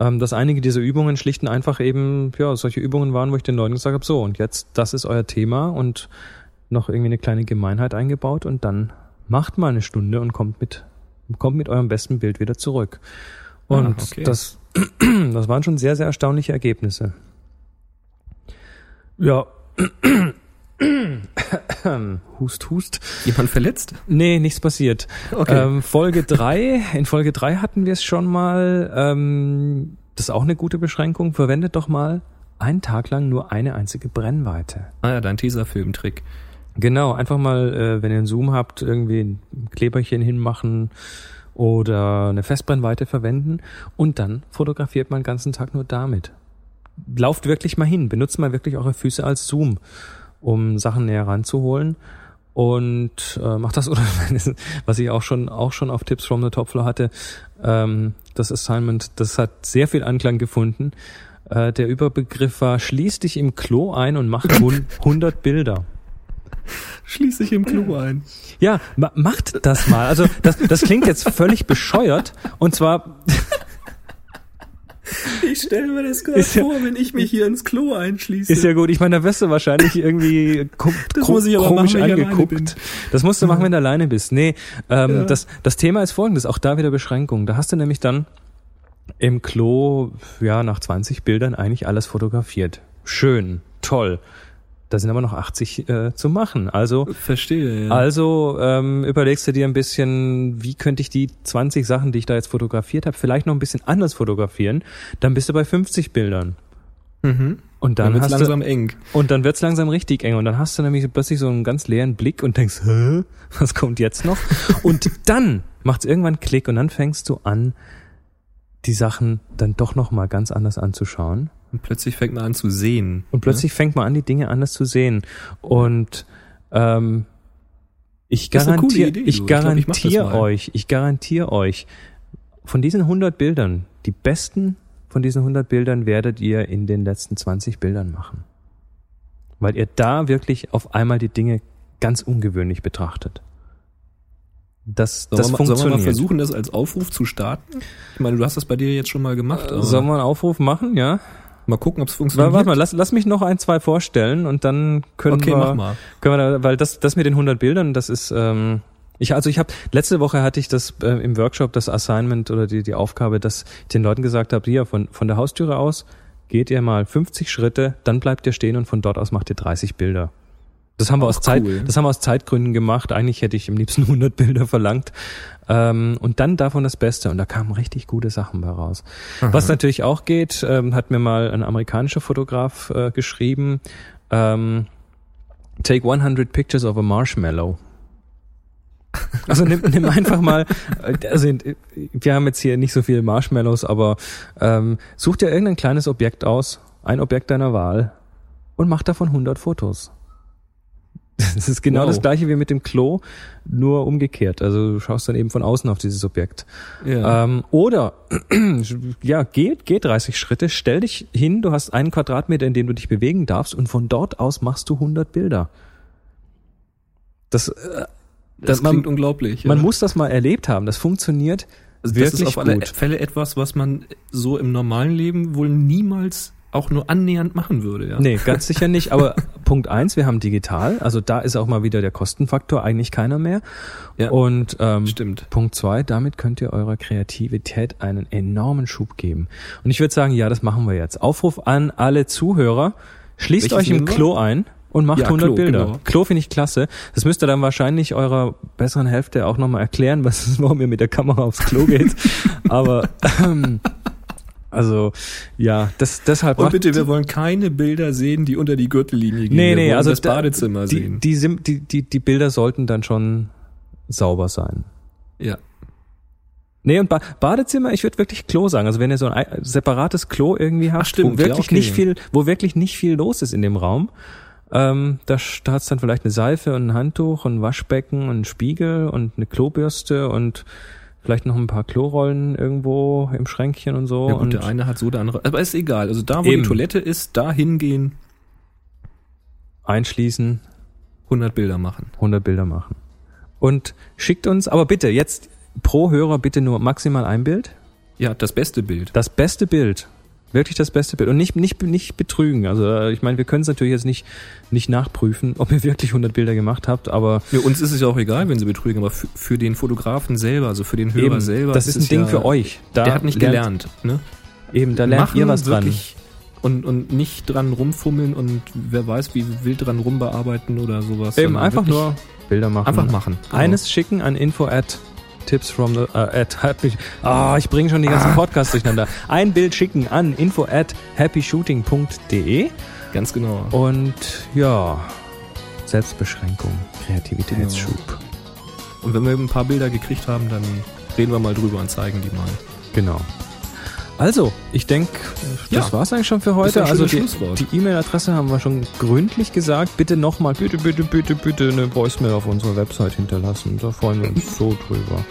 [SPEAKER 2] ähm, dass einige dieser Übungen schlicht und einfach eben ja solche Übungen waren, wo ich den Leuten gesagt habe, so und jetzt das ist euer Thema und noch irgendwie eine kleine Gemeinheit eingebaut und dann macht mal eine Stunde und kommt mit kommt mit eurem besten Bild wieder zurück. Und
[SPEAKER 3] Ah, okay.
[SPEAKER 2] das, das waren schon sehr, sehr erstaunliche Ergebnisse. Ja. hust, hust.
[SPEAKER 3] Jemand verletzt?
[SPEAKER 2] Nee, nichts passiert. Ähm, Folge drei. in Folge drei hatten wir es schon mal. Ähm, das ist auch eine gute Beschränkung. Verwendet doch mal einen Tag lang nur eine einzige Brennweite.
[SPEAKER 3] ah ja, dein Tesafilm-Trick.
[SPEAKER 2] Genau, einfach mal, äh, wenn ihr einen Zoom habt, irgendwie ein Kleberchen hinmachen oder eine Festbrennweite verwenden und dann fotografiert man den ganzen Tag nur damit. Lauft wirklich mal hin, benutzt mal wirklich eure Füße als Zoom, um Sachen näher ranzuholen und äh, macht das oder was ich auch schon auch schon auf Tips from the Top Floor hatte, ähm, das Assignment, das hat sehr viel Anklang gefunden. Äh, der Überbegriff war schließ dich im Klo ein und mach hun- 100 Bilder.
[SPEAKER 3] Schließ dich im Klo ein.
[SPEAKER 2] Ja, ma macht das mal. Also das, das klingt jetzt völlig bescheuert. Und zwar,
[SPEAKER 3] Ich stelle mir das gerade
[SPEAKER 2] ja-
[SPEAKER 3] vor, wenn ich mich hier ins Klo einschließe.
[SPEAKER 2] ist ja gut. Ich meine, da wirst du wahrscheinlich irgendwie
[SPEAKER 3] Das muss ich aber
[SPEAKER 2] komisch
[SPEAKER 3] machen, ich
[SPEAKER 2] angeguckt. Das musst du machen, wenn du alleine bist. Nee, ähm,
[SPEAKER 3] Ja.
[SPEAKER 2] das, das Thema ist folgendes. Auch da wieder Beschränkung. Da hast du nämlich dann im Klo, ja, nach 20 Bildern eigentlich alles fotografiert. Schön, toll. Da sind aber noch 80 äh, zu machen. Also
[SPEAKER 3] Verstehe, ja.
[SPEAKER 2] also ähm, überlegst du dir ein bisschen, wie könnte ich die 20 Sachen, die ich da jetzt fotografiert habe, vielleicht noch ein bisschen anders fotografieren. Dann bist du bei 50 Bildern.
[SPEAKER 3] mhm.
[SPEAKER 2] Und
[SPEAKER 3] Dann
[SPEAKER 2] dann,
[SPEAKER 3] wird's langsam
[SPEAKER 2] du,
[SPEAKER 3] eng.
[SPEAKER 2] und dann wird's langsam richtig eng und dann hast du nämlich plötzlich so einen ganz leeren Blick und denkst, Hä, was kommt jetzt noch? und dann macht's irgendwann Klick und dann fängst du an, die Sachen dann doch noch mal ganz anders anzuschauen.
[SPEAKER 3] Und plötzlich fängt man an zu sehen.
[SPEAKER 2] Und plötzlich fängt man an, die Dinge anders zu sehen. Und ähm, ich garantiere,
[SPEAKER 3] Idee,
[SPEAKER 2] ich garantiere euch, ich garantiere euch, von diesen 100 Bildern, die besten von diesen 100 Bildern werdet ihr in den letzten 20 Bildern machen. Weil ihr da wirklich auf einmal die Dinge ganz ungewöhnlich betrachtet. Das,
[SPEAKER 3] Sollen,
[SPEAKER 2] das
[SPEAKER 3] wir, mal- sollen wir
[SPEAKER 2] funktioniert.
[SPEAKER 3] mal versuchen, das als Aufruf zu starten? Ich meine, du hast das bei dir jetzt schon mal gemacht. Aber
[SPEAKER 2] Sollen wir einen Aufruf machen, ja?
[SPEAKER 3] Mal gucken, ob es funktioniert.
[SPEAKER 2] warte mal, lass, lass mich noch ein, zwei vorstellen und dann können
[SPEAKER 3] okay,
[SPEAKER 2] wir.
[SPEAKER 3] mach mal.
[SPEAKER 2] Können wir da, weil das, das mit den 100 Bildern, das ist, ähm, ich, also ich habe, letzte Woche hatte ich das äh, im Workshop, das Assignment oder die, die Aufgabe, dass ich den Leuten gesagt habe, hier, von, von der Haustüre aus geht ihr mal 50 Schritte, dann bleibt ihr stehen und von dort aus macht ihr 30 Bilder. Das haben wir aus Zeit,
[SPEAKER 3] cool.
[SPEAKER 2] das haben wir aus Zeitgründen gemacht. Eigentlich hätte ich am liebsten 100 Bilder verlangt. Ähm, und dann davon das Beste. Und da kamen richtig gute Sachen bei raus. Was natürlich auch geht, ähm, hat mir mal ein amerikanischer Fotograf äh, geschrieben, ähm, take 100 pictures of a marshmallow. Also nimm, nimm einfach mal, äh, also wir haben jetzt hier nicht so viele Marshmallows, aber ähm, such dir irgendein kleines Objekt aus, ein Objekt deiner Wahl und mach davon 100 Fotos. Das ist genau
[SPEAKER 3] Wow.
[SPEAKER 2] das gleiche wie mit dem Klo, nur umgekehrt. Also du schaust dann eben von außen auf dieses Objekt.
[SPEAKER 3] Ja.
[SPEAKER 2] Ähm, oder ja, geh, geh 30 Schritte, stell dich hin, du hast einen Quadratmeter, in dem du dich bewegen darfst und von dort aus machst du 100 Bilder. Das, äh,
[SPEAKER 3] das
[SPEAKER 2] man-
[SPEAKER 3] klingt unglaublich.
[SPEAKER 2] man
[SPEAKER 3] ja.
[SPEAKER 2] muss das mal erlebt haben. Das funktioniert
[SPEAKER 3] Also das
[SPEAKER 2] wirklich
[SPEAKER 3] ist auf alle
[SPEAKER 2] gut.
[SPEAKER 3] Fälle etwas, was man so im normalen Leben wohl niemals auch nur annähernd machen würde. Ja.
[SPEAKER 2] Nee, ganz sicher nicht. Aber Punkt eins, wir haben digital. Also da ist auch mal wieder der Kostenfaktor eigentlich keiner mehr.
[SPEAKER 3] Ja.
[SPEAKER 2] Und ähm,
[SPEAKER 3] Stimmt.
[SPEAKER 2] Punkt zwei, damit könnt ihr eurer Kreativität einen enormen Schub geben. Und ich würde sagen, ja, das machen wir jetzt. Aufruf an alle Zuhörer. Schließt
[SPEAKER 3] Welches
[SPEAKER 2] euch im? Klo ein und macht
[SPEAKER 3] Ja,
[SPEAKER 2] 100
[SPEAKER 3] Klo,
[SPEAKER 2] Bilder.
[SPEAKER 3] genau.
[SPEAKER 2] Klo finde ich klasse. Das müsst ihr dann wahrscheinlich eurer besseren Hälfte auch nochmal erklären, was warum ihr mit der Kamera aufs Klo geht. Aber ähm, also ja, das deshalb
[SPEAKER 3] Und bitte, wir wollen keine Bilder sehen, die unter die Gürtellinie gehen.
[SPEAKER 2] Nee,
[SPEAKER 3] wir
[SPEAKER 2] nee,
[SPEAKER 3] wollen
[SPEAKER 2] also
[SPEAKER 3] das
[SPEAKER 2] da-
[SPEAKER 3] Badezimmer
[SPEAKER 2] die,
[SPEAKER 3] sehen.
[SPEAKER 2] die, die, die, die Bilder sollten dann schon sauber sein.
[SPEAKER 3] ja.
[SPEAKER 2] Nee, und ba Badezimmer, ich würde wirklich Klo sagen. Also wenn ihr so ein ei- separates Klo irgendwie habt,
[SPEAKER 3] Ach, stimmt,
[SPEAKER 2] wo wirklich
[SPEAKER 3] okay.
[SPEAKER 2] nicht viel, wo wirklich nicht viel los ist in dem Raum, ähm, da, da hat's dann vielleicht eine Seife und ein Handtuch und ein Waschbecken und ein Spiegel und eine Klobürste und vielleicht noch ein paar Klorollen irgendwo im Schränkchen und so.
[SPEAKER 3] Ja gut,
[SPEAKER 2] und
[SPEAKER 3] der eine hat so, der andere. Aber ist egal. Also da, wo
[SPEAKER 2] Eben.
[SPEAKER 3] die Toilette ist, da hingehen,
[SPEAKER 2] einschließen,
[SPEAKER 3] 100 Bilder machen.
[SPEAKER 2] 100 Bilder machen. Und schickt uns, aber bitte jetzt pro Hörer bitte nur maximal ein Bild.
[SPEAKER 3] Ja, das beste Bild.
[SPEAKER 2] Das beste Bild. Wirklich das beste Bild. Und nicht, nicht, nicht betrügen. Also äh, ich meine, wir können es natürlich jetzt nicht, nicht nachprüfen, ob ihr wirklich 100 Bilder gemacht habt, aber
[SPEAKER 3] Ja, uns ist es ja auch egal, wenn sie betrügen, aber für, für den Fotografen selber, also für den Hörer
[SPEAKER 2] eben,
[SPEAKER 3] selber.
[SPEAKER 2] das ist ein Ding
[SPEAKER 3] ja,
[SPEAKER 2] für euch. Da
[SPEAKER 3] der hat nicht
[SPEAKER 2] lernt,
[SPEAKER 3] gelernt. Ne?
[SPEAKER 2] Eben, da lernt
[SPEAKER 3] Machen
[SPEAKER 2] ihr was dran.
[SPEAKER 3] Und, und nicht dran rumfummeln und wer weiß, wie wild dran rumbearbeiten oder sowas.
[SPEAKER 2] Eben einfach nur Bilder machen.
[SPEAKER 3] Einfach machen. Genau.
[SPEAKER 2] Eines schicken an info at tips from the, äh, at happy, ah, ich bringe schon die ganzen Podcasts durcheinander. Ein Bild schicken an info at happyshooting.de
[SPEAKER 3] Ganz genau.
[SPEAKER 2] und ja, Selbstbeschränkung, Kreativitätsschub.
[SPEAKER 3] Und wenn wir ein paar Bilder gekriegt haben, dann reden wir mal drüber und zeigen die mal.
[SPEAKER 2] Genau. Also, ich denke, das
[SPEAKER 3] Ja.
[SPEAKER 2] war's eigentlich schon für heute. Also die, E-Mail-Adresse haben wir schon gründlich gesagt. Bitte nochmal, bitte, bitte, bitte, bitte eine Voicemail auf unserer Website hinterlassen. Da freuen wir uns so drüber.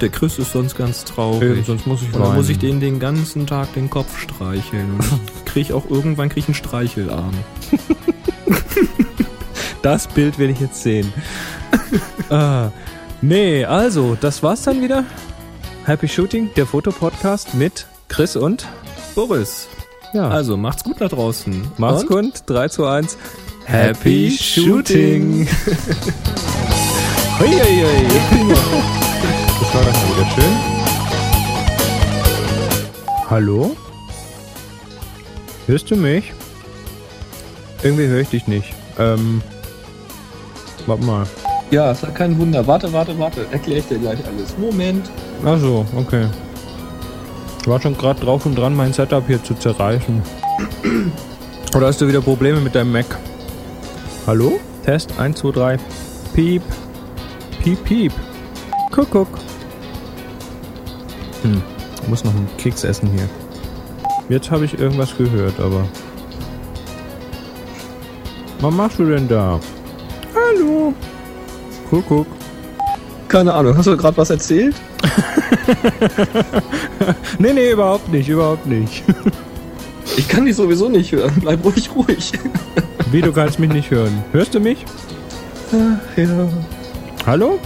[SPEAKER 3] Der Chris ist sonst ganz traurig.
[SPEAKER 2] Eben, sonst muss ich
[SPEAKER 3] muss ich den den ganzen Tag den Kopf streicheln. Und ich krieg auch irgendwann krieg ich einen Streichelarm.
[SPEAKER 2] Das Bild will ich jetzt sehen. ah, nee, also, das war's dann wieder. Happy Shooting, der Fotopodcast mit Chris und
[SPEAKER 3] Boris.
[SPEAKER 2] ja.
[SPEAKER 3] Also macht's gut da draußen.
[SPEAKER 2] Macht's
[SPEAKER 3] Und
[SPEAKER 2] gut. 3 zu 1.
[SPEAKER 3] Happy Shooting.
[SPEAKER 2] Hui. Das war doch mal wieder schön. Hallo? Hörst du mich? Irgendwie höre ich dich nicht. Ähm. Warte mal.
[SPEAKER 3] Ja, es hat kein Wunder. Warte, warte, warte. Erkläre ich dir gleich alles. Moment.
[SPEAKER 2] Ach so, okay. Ich war schon gerade drauf und dran, mein Setup hier zu zerreißen. Oder hast du wieder Probleme mit deinem Mac? Hallo? Test 1, 2, 3. Piep. Piep, piep. Kuckuck. Hm, ich muss noch einen Keks essen hier. Jetzt habe ich irgendwas gehört, aber. Was machst du denn da? Hallo. Kuckuck.
[SPEAKER 3] Keine Ahnung. Hast du gerade was erzählt?
[SPEAKER 2] Nee, nee, überhaupt nicht, überhaupt nicht.
[SPEAKER 3] Ich kann dich sowieso nicht hören. Bleib ruhig ruhig.
[SPEAKER 2] Wie, du kannst mich nicht hören. Hörst du mich?
[SPEAKER 3] Ach, ja.
[SPEAKER 2] Hallo?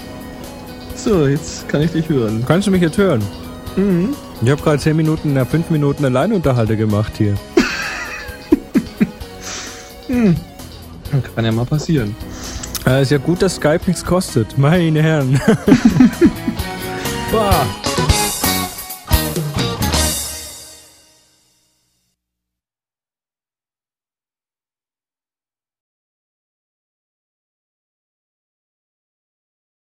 [SPEAKER 3] So, jetzt kann ich dich hören.
[SPEAKER 2] Kannst du mich jetzt hören?
[SPEAKER 3] Mhm.
[SPEAKER 2] Ich habe gerade 10 Minuten, na 5 Minuten Alleinunterhalte gemacht hier.
[SPEAKER 3] Kann ja mal passieren.
[SPEAKER 2] Äh, ist ja gut, dass Skype nichts kostet. Meine Herren. Boah.